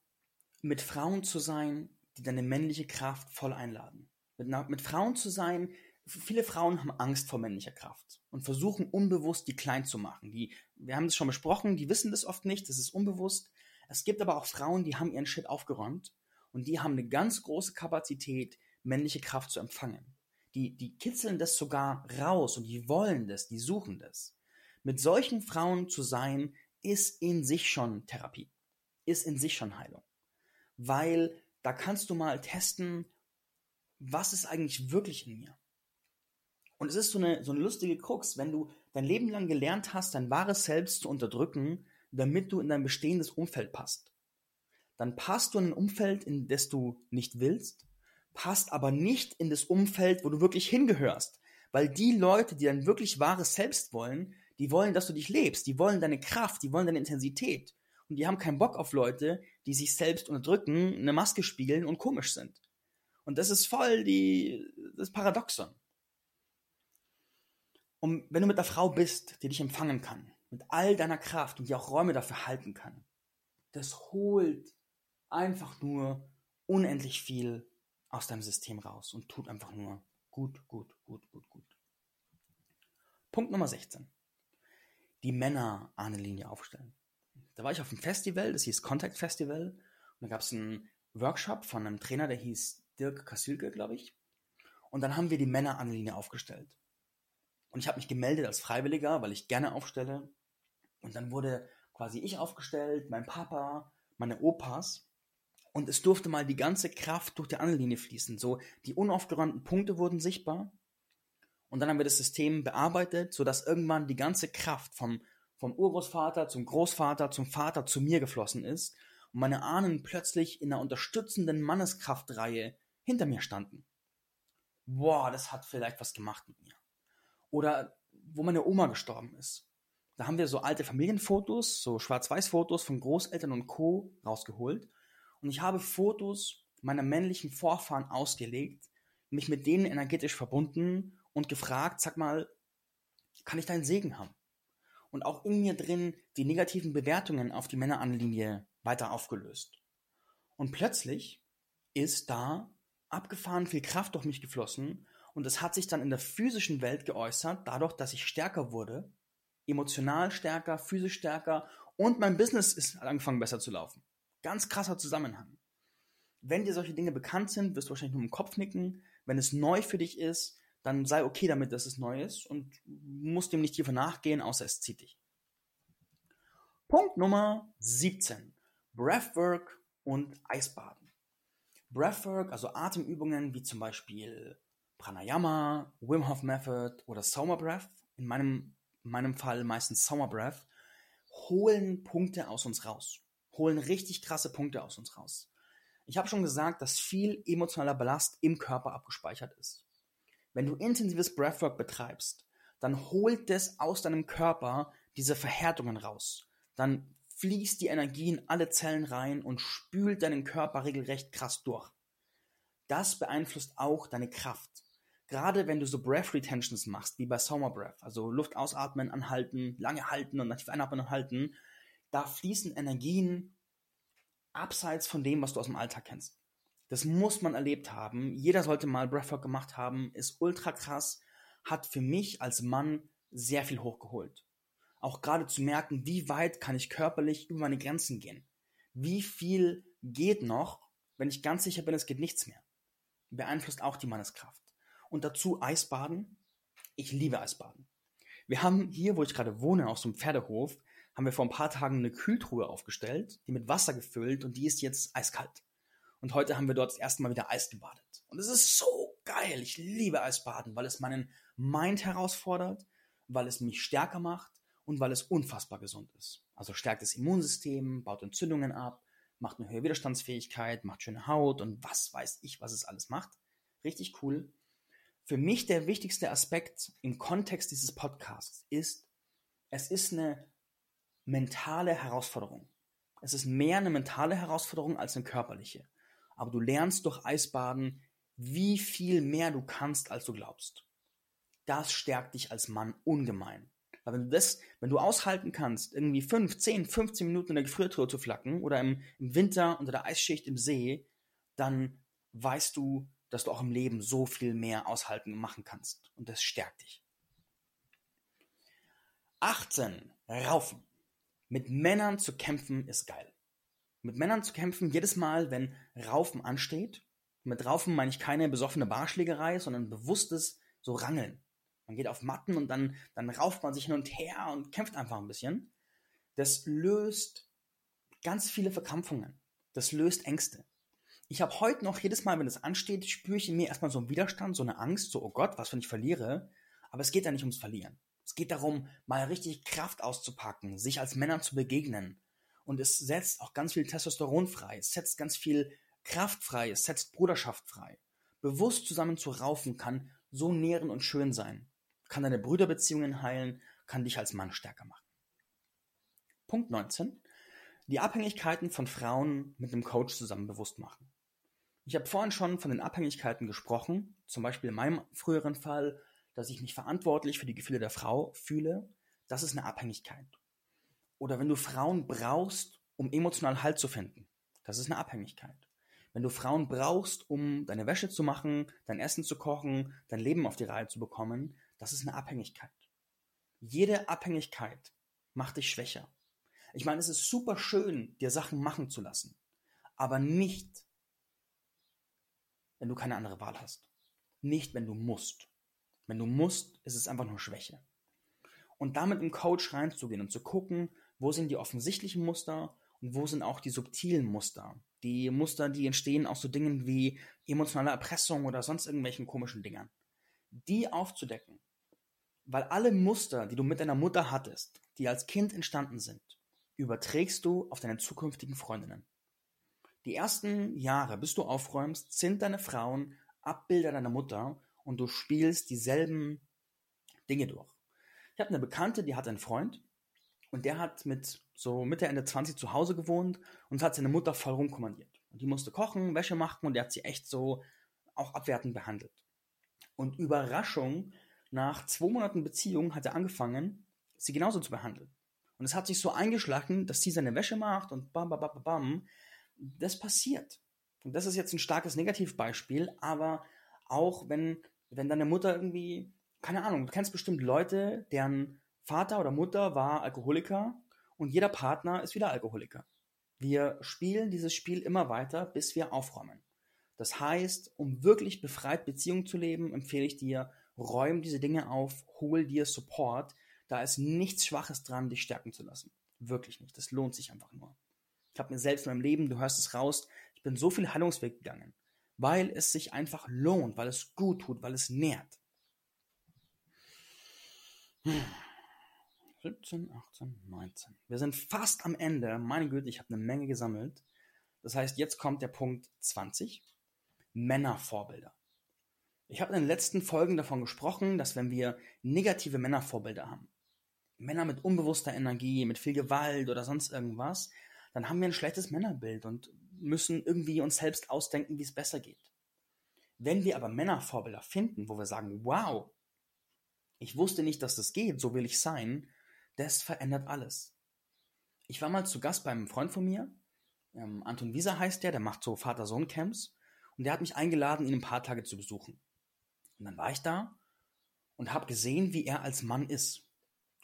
mit Frauen zu sein, die deine männliche Kraft voll einladen. Mit, mit Frauen zu sein, viele Frauen haben Angst vor männlicher Kraft und versuchen unbewusst die klein zu machen. Die, wir haben das schon besprochen, die wissen das oft nicht, das ist unbewusst. Es gibt aber auch Frauen, die haben ihren Shit aufgeräumt und die haben eine ganz große Kapazität, männliche Kraft zu empfangen. Die, die kitzeln das sogar raus und die wollen das, die suchen das. Mit solchen Frauen zu sein, ist in sich schon Therapie, ist in sich schon Heilung. Weil da kannst du mal testen, was ist eigentlich wirklich in mir? Und es ist so eine, so eine lustige Krux, wenn du dein Leben lang gelernt hast, dein wahres Selbst zu unterdrücken, damit du in dein bestehendes Umfeld passt. Dann passt du in ein Umfeld, in das du nicht willst, passt aber nicht in das Umfeld, wo du wirklich hingehörst. Weil die Leute, die dein wirklich wahres Selbst wollen, die wollen, dass du dich lebst, die wollen deine Kraft, die wollen deine Intensität. Und die haben keinen Bock auf Leute, die sich selbst unterdrücken, eine Maske spielen und komisch sind. Und das ist voll die, das Paradoxon. Und wenn du mit einer Frau bist, die dich empfangen kann, mit all deiner Kraft und die auch Räume dafür halten kann, das holt einfach nur unendlich viel aus deinem System raus und tut einfach nur gut, gut, gut, gut, gut. Punkt Nummer 16. Die Männer-Ahnenlinie aufstellen. Da war ich auf einem Festival, das hieß Contact Festival. Und da gab es einen Workshop von einem Trainer, der hieß Dirk Kassilke, glaube ich. Und dann haben wir die Männer-Ahnenlinie aufgestellt. Und ich habe mich gemeldet als Freiwilliger, weil ich gerne aufstelle. Und dann wurde quasi ich aufgestellt, mein Papa, meine Opas. Und es durfte mal die ganze Kraft durch die Angellinie fließen. So, die unaufgeräumten Punkte wurden sichtbar. Und dann haben wir das System bearbeitet, sodass irgendwann die ganze Kraft vom, vom Urgroßvater zum Großvater zum Vater zu mir geflossen ist und meine Ahnen plötzlich in einer unterstützenden Manneskraftreihe hinter mir standen. Boah, das hat vielleicht was gemacht mit mir. Oder wo meine Oma gestorben ist. Da haben wir so alte Familienfotos, so Schwarz-Weiß-Fotos von Großeltern und Co. rausgeholt. Und ich habe Fotos meiner männlichen Vorfahren ausgelegt, mich mit denen energetisch verbunden und gefragt, sag mal, kann ich deinen Segen haben? Und auch in mir drin die negativen Bewertungen auf die Männeranlinie weiter aufgelöst. Und plötzlich ist da abgefahren viel Kraft durch mich geflossen und es hat sich dann in der physischen Welt geäußert, dadurch, dass ich stärker wurde, emotional stärker, physisch stärker und mein Business ist angefangen besser zu laufen. Ganz krasser Zusammenhang. Wenn dir solche Dinge bekannt sind, wirst du wahrscheinlich nur im Kopf nicken. Wenn es neu für dich ist, dann sei okay damit, dass es neu ist und musst dem nicht tiefer nachgehen, außer es zieht dich. Punkt Nummer 17. Breathwork und Eisbaden. Breathwork, also Atemübungen wie zum Beispiel Pranayama, Wim Hof Method oder Summer Breath, in meinem, in meinem Fall meistens Summer Breath, holen Punkte aus uns raus. Holen richtig krasse Punkte aus uns raus. Ich habe schon gesagt, dass viel emotionaler Ballast im Körper abgespeichert ist. Wenn du intensives Breathwork betreibst, dann holt es aus deinem Körper diese Verhärtungen raus. Dann fließt die Energie in alle Zellen rein und spült deinen Körper regelrecht krass durch. Das beeinflusst auch deine Kraft. Gerade wenn du so Breath Retentions machst, wie bei Summer Breath, also Luft ausatmen, anhalten, lange halten und tief einatmen und halten, da fließen Energien abseits von dem, was du aus dem Alltag kennst. Das muss man erlebt haben. Jeder sollte mal Breathwork gemacht haben. Ist ultra krass. Hat für mich als Mann sehr viel hochgeholt. Auch gerade zu merken, wie weit kann ich körperlich über meine Grenzen gehen. Wie viel geht noch, wenn ich ganz sicher bin, es geht nichts mehr. Beeinflusst auch die Manneskraft. Und dazu Eisbaden. Ich liebe Eisbaden. Wir haben hier, wo ich gerade wohne, auf so einem Pferdehof, haben wir vor ein paar Tagen eine Kühltruhe aufgestellt, die mit Wasser gefüllt und die ist jetzt eiskalt. Und heute haben wir dort das erste Mal wieder Eis gebadet. Und es ist so geil. Ich liebe Eisbaden, weil es meinen Mind herausfordert, weil es mich stärker macht und weil es unfassbar gesund ist. Also stärkt das Immunsystem, baut Entzündungen ab, macht eine höhere Widerstandsfähigkeit, macht schöne Haut und was weiß ich, was es alles macht. Richtig cool. Für mich der wichtigste Aspekt im Kontext dieses Podcasts ist, es ist eine mentale Herausforderung. Es ist mehr eine mentale Herausforderung als eine körperliche aber du lernst durch Eisbaden, wie viel mehr du kannst, als du glaubst. Das stärkt dich als Mann ungemein. Weil wenn du das, wenn du aushalten kannst, irgendwie 5, 10, 15 Minuten in der Gefriertruhe zu flacken oder im, im Winter unter der Eisschicht im See, dann weißt du, dass du auch im Leben so viel mehr aushalten und machen kannst. Und das stärkt dich. 18. Raufen. Mit Männern zu kämpfen ist geil mit Männern zu kämpfen, jedes Mal, wenn Raufen ansteht. Mit Raufen meine ich keine besoffene Barschlägerei, sondern bewusstes so Rangeln. Man geht auf Matten und dann, dann rauft man sich hin und her und kämpft einfach ein bisschen. Das löst ganz viele Verkrampfungen. Das löst Ängste. Ich habe heute noch jedes Mal, wenn es ansteht, spüre ich in mir erstmal so einen Widerstand, so eine Angst, so, oh Gott, was, wenn ich verliere? Aber es geht da nicht ums Verlieren. Es geht darum, mal richtig Kraft auszupacken, sich als Männer zu begegnen, und es setzt auch ganz viel Testosteron frei, es setzt ganz viel Kraft frei, es setzt Bruderschaft frei. Bewusst zusammen zu raufen kann so nähren und schön sein, kann deine Brüderbeziehungen heilen, kann dich als Mann stärker machen. Punkt 19. Die Abhängigkeiten von Frauen mit einem Coach zusammen bewusst machen. Ich habe vorhin schon von den Abhängigkeiten gesprochen, zum Beispiel in meinem früheren Fall dass ich mich verantwortlich für die Gefühle der Frau fühle, das ist eine Abhängigkeit. Oder wenn du Frauen brauchst, um emotional Halt zu finden, das ist eine Abhängigkeit. Wenn du Frauen brauchst, um deine Wäsche zu machen, dein Essen zu kochen, dein Leben auf die Reihe zu bekommen, das ist eine Abhängigkeit. Jede Abhängigkeit macht dich schwächer. Ich meine, es ist super schön, dir Sachen machen zu lassen, aber nicht, wenn du keine andere Wahl hast. Nicht, wenn du musst. Wenn du musst, ist es einfach nur Schwäche. Und damit im Coach reinzugehen und zu gucken, wo sind die offensichtlichen Muster und wo sind auch die subtilen Muster. Die Muster, die entstehen aus so Dingen wie emotionale Erpressung oder sonst irgendwelchen komischen Dingern. Die aufzudecken. Weil alle Muster, die du mit deiner Mutter hattest, die als Kind entstanden sind, überträgst du auf deine zukünftigen Freundinnen. Die ersten Jahre, bis du aufräumst, sind deine Frauen Abbilder deiner Mutter und du spielst dieselben Dinge durch. Ich habe eine Bekannte, die hat einen Freund und der hat mit so Mitte, Ende 20 zu Hause gewohnt und hat seine Mutter voll rumkommandiert. Und die musste kochen, Wäsche machen und der hat sie echt so auch abwertend behandelt. Und Überraschung, nach zwei Monaten Beziehung hat er angefangen, sie genauso zu behandeln. Und es hat sich so eingeschlagen, dass sie seine Wäsche macht und bam, bam, bam, bam. Das passiert. Und das ist jetzt ein starkes Negativbeispiel, aber auch wenn, wenn deine Mutter irgendwie, keine Ahnung, du kennst bestimmt Leute, deren Vater oder Mutter war Alkoholiker und jeder Partner ist wieder Alkoholiker. Wir spielen dieses Spiel immer weiter, bis wir aufräumen. Das heißt, um wirklich befreit Beziehungen zu leben, empfehle ich dir, räum diese Dinge auf, hol dir Support, da ist nichts Schwaches dran, dich stärken zu lassen. Wirklich nicht. Das lohnt sich einfach nur. Ich habe mir selbst in meinem Leben, du hörst es raus, ich bin so viel Heilungsweg gegangen, weil es sich einfach lohnt, weil es gut tut, weil es nährt. 17, 18, 19. Wir sind fast am Ende. Meine Güte, ich habe eine Menge gesammelt. Das heißt, jetzt kommt der Punkt 20. Männervorbilder. Ich habe in den letzten Folgen davon gesprochen, dass wenn wir negative Männervorbilder haben, Männer mit unbewusster Energie, mit viel Gewalt oder sonst irgendwas, dann haben wir ein schlechtes Männerbild und müssen irgendwie uns selbst ausdenken, wie es besser geht. Wenn wir aber Männervorbilder finden, wo wir sagen, wow, ich wusste nicht, dass das geht, so will ich sein, das verändert alles. Ich war mal zu Gast bei einem Freund von mir, ähm, Anton Wieser heißt der, der macht so Vater-Sohn-Camps und der hat mich eingeladen, ihn ein paar Tage zu besuchen. Und dann war ich da und habe gesehen, wie er als Mann ist.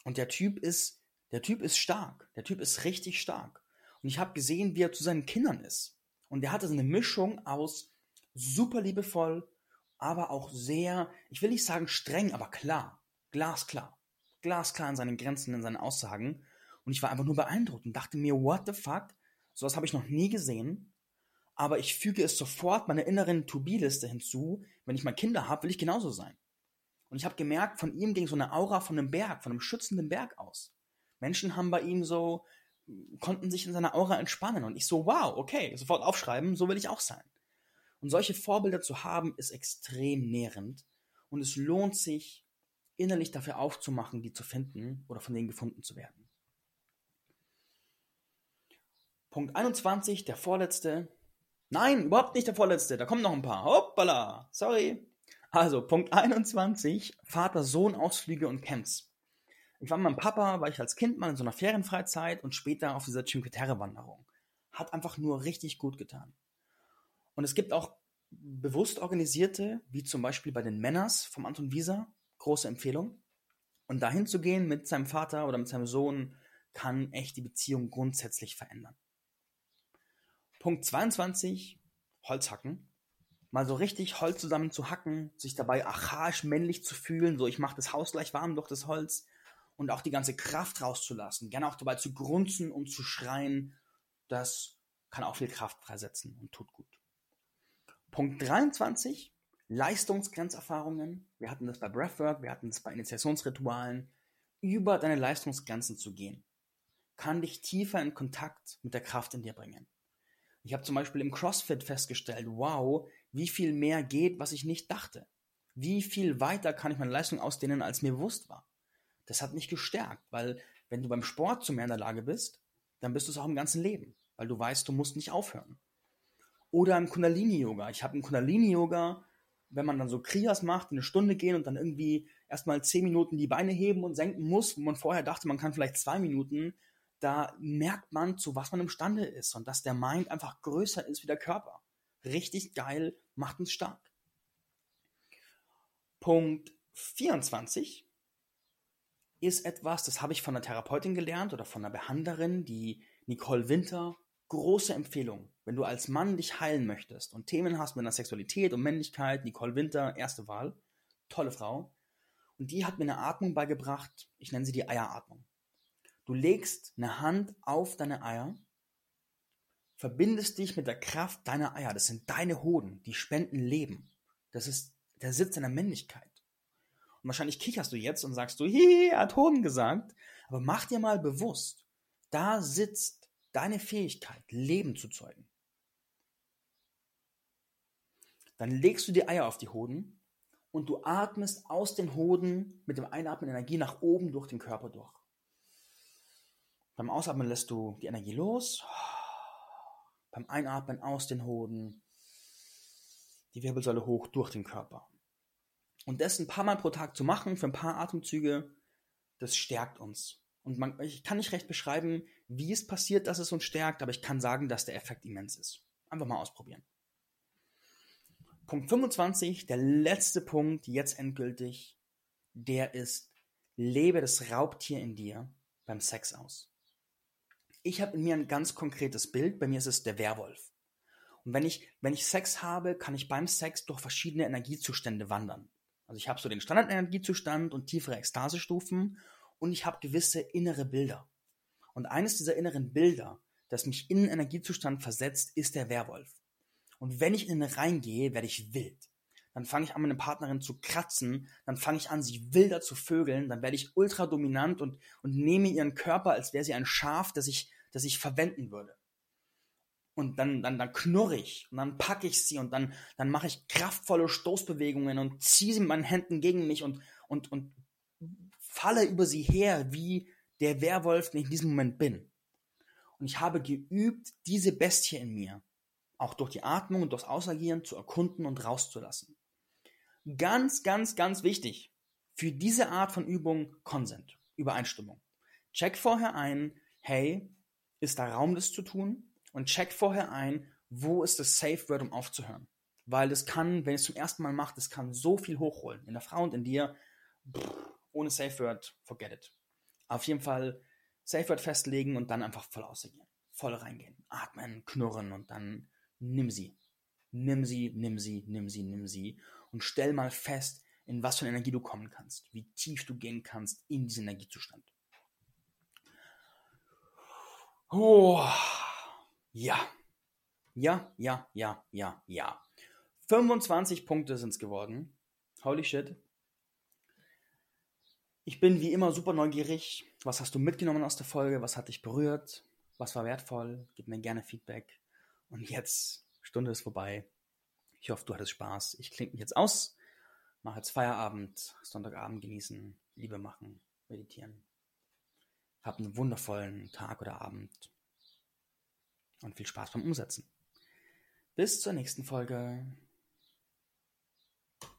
Und der Typ ist, der Typ ist stark. Der Typ ist richtig stark. Und ich habe gesehen, wie er zu seinen Kindern ist. Und der hatte so eine Mischung aus super liebevoll, aber auch sehr, ich will nicht sagen streng, aber klar, glasklar. Glasklar in seinen Grenzen, in seinen Aussagen. Und ich war einfach nur beeindruckt und dachte mir, what the fuck? Sowas habe ich noch nie gesehen. Aber ich füge es sofort meiner inneren To-Be-Liste hinzu. Wenn ich mal Kinder habe, will ich genauso sein. Und ich habe gemerkt, von ihm ging so eine Aura von einem Berg, von einem schützenden Berg aus. Menschen haben bei ihm so, konnten sich in seiner Aura entspannen. Und ich so, wow, okay, sofort aufschreiben, so will ich auch sein. Und solche Vorbilder zu haben, ist extrem nährend. Und es lohnt sich, innerlich dafür aufzumachen, die zu finden oder von denen gefunden zu werden. Punkt 21, der vorletzte. Nein, überhaupt nicht der vorletzte, da kommen noch ein paar. Hoppala, sorry. Also, Punkt 21, Vater-Sohn-Ausflüge und Camps. Ich war mit meinem Papa, war ich als Kind mal in so einer Ferienfreizeit und später auf dieser Cinque Terre-Wanderung. Hat einfach nur richtig gut getan. Und es gibt auch bewusst organisierte, wie zum Beispiel bei den Männers vom Anton Wieser, große Empfehlung. Und dahin zu gehen mit seinem Vater oder mit seinem Sohn kann echt die Beziehung grundsätzlich verändern. Punkt 22, Holz hacken mal so richtig Holz zusammen zu hacken, sich dabei archaisch männlich zu fühlen, so ich mache das Haus gleich warm durch das Holz und auch die ganze Kraft rauszulassen, gerne auch dabei zu grunzen und zu schreien, das kann auch viel Kraft freisetzen und tut gut. Punkt 23, Leistungsgrenzerfahrungen. Wir hatten das bei Breathwork, wir hatten das bei Initiationsritualen. Über deine Leistungsgrenzen zu gehen, kann dich tiefer in Kontakt mit der Kraft in dir bringen. Ich habe zum Beispiel im CrossFit festgestellt, wow, wie viel mehr geht, was ich nicht dachte. Wie viel weiter kann ich meine Leistung ausdehnen, als mir bewusst war. Das hat mich gestärkt, weil wenn du beim Sport zu mehr in der Lage bist, dann bist du es auch im ganzen Leben, weil du weißt, du musst nicht aufhören. Oder im Kundalini-Yoga. Ich habe im Kundalini-Yoga, wenn man dann so Kriyas macht, eine Stunde gehen und dann irgendwie erstmal zehn Minuten die Beine heben und senken muss, wo man vorher dachte, man kann vielleicht zwei Minuten, da merkt man, zu was man imstande ist und dass der Mind einfach größer ist wie der Körper. Richtig geil, macht uns stark. Punkt 24 ist etwas, das habe ich von einer Therapeutin gelernt oder von einer Behandlerin, die Nicole Winter. Große Empfehlung, wenn du als Mann dich heilen möchtest und Themen hast mit einer Sexualität und Männlichkeit, Nicole Winter, erste Wahl, tolle Frau. Und die hat mir eine Atmung beigebracht, ich nenne sie die Eieratmung. Du legst eine Hand auf deine Eier, verbindest dich mit der Kraft deiner Eier. Das sind deine Hoden, die spenden Leben. Das ist der Sitz deiner Männlichkeit. Und wahrscheinlich kicherst du jetzt und sagst du, hihi, hat Hoden gesagt. Aber mach dir mal bewusst, da sitzt deine Fähigkeit, Leben zu zeugen. Dann legst du die Eier auf die Hoden und du atmest aus den Hoden mit dem Einatmen Energie nach oben durch den Körper durch. Beim Ausatmen lässt du die Energie los. Beim Einatmen aus den Hoden die Wirbelsäule hoch durch den Körper. Und das ein paar Mal pro Tag zu machen, für ein paar Atemzüge, das stärkt uns. Und man, ich kann nicht recht beschreiben, wie es passiert, dass es uns stärkt, aber ich kann sagen, dass der Effekt immens ist. Einfach mal ausprobieren. Punkt 25, der letzte Punkt, jetzt endgültig, der ist, lebe das Raubtier in dir beim Sex aus. Ich habe in mir ein ganz konkretes Bild, bei mir ist es der Werwolf. Und wenn ich, wenn ich Sex habe, kann ich beim Sex durch verschiedene Energiezustände wandern. Also ich habe so den Standardenergiezustand und tiefere Ekstasestufen und ich habe gewisse innere Bilder. Und eines dieser inneren Bilder, das mich in einen Energiezustand versetzt, ist der Werwolf. Und wenn ich in ihn reingehe, werde ich wild. Dann fange ich an, meine Partnerin zu kratzen, dann fange ich an, sie wilder zu vögeln, dann werde ich ultra dominant und, und nehme ihren Körper, als wäre sie ein Schaf, das ich, das ich verwenden würde und dann, dann, dann knurre ich und dann packe ich sie und dann, dann mache ich kraftvolle Stoßbewegungen und ziehe sie mit meinen Händen gegen mich und, und, und falle über sie her, wie der Werwolf, den ich in diesem Moment bin. Und ich habe geübt, diese Bestie in mir, auch durch die Atmung und durchs Ausagieren zu erkunden und rauszulassen. Ganz, ganz, ganz wichtig für diese Art von Übung Consent, Übereinstimmung. Check vorher ein, hey, ist da Raum, das zu tun? Und check vorher ein, wo ist das Safe Word, um aufzuhören. Weil das kann, wenn es zum ersten Mal macht, das kann so viel hochholen. In der Frau und in dir, pff, ohne Safe Word, forget it. Auf jeden Fall Safe Word festlegen und dann einfach voll ausagieren. Voll reingehen. Atmen, knurren und dann nimm sie. Nimm sie, nimm sie, nimm sie, nimm sie. Und stell mal fest, in was für eine Energie du kommen kannst. Wie tief du gehen kannst in diesen Energiezustand. Oh. Ja. Ja, ja, ja, ja, ja. 25 Punkte sind es geworden. Holy shit. Ich bin wie immer super neugierig. Was hast du mitgenommen aus der Folge? Was hat dich berührt? Was war wertvoll? Gib mir gerne Feedback. Und jetzt, Stunde ist vorbei. Ich hoffe, du hattest Spaß. Ich klinge mich jetzt aus. Mach jetzt Feierabend, Sonntagabend genießen, Liebe machen, meditieren. Hab einen wundervollen Tag oder Abend und viel Spaß beim Umsetzen. Bis zur nächsten Folge.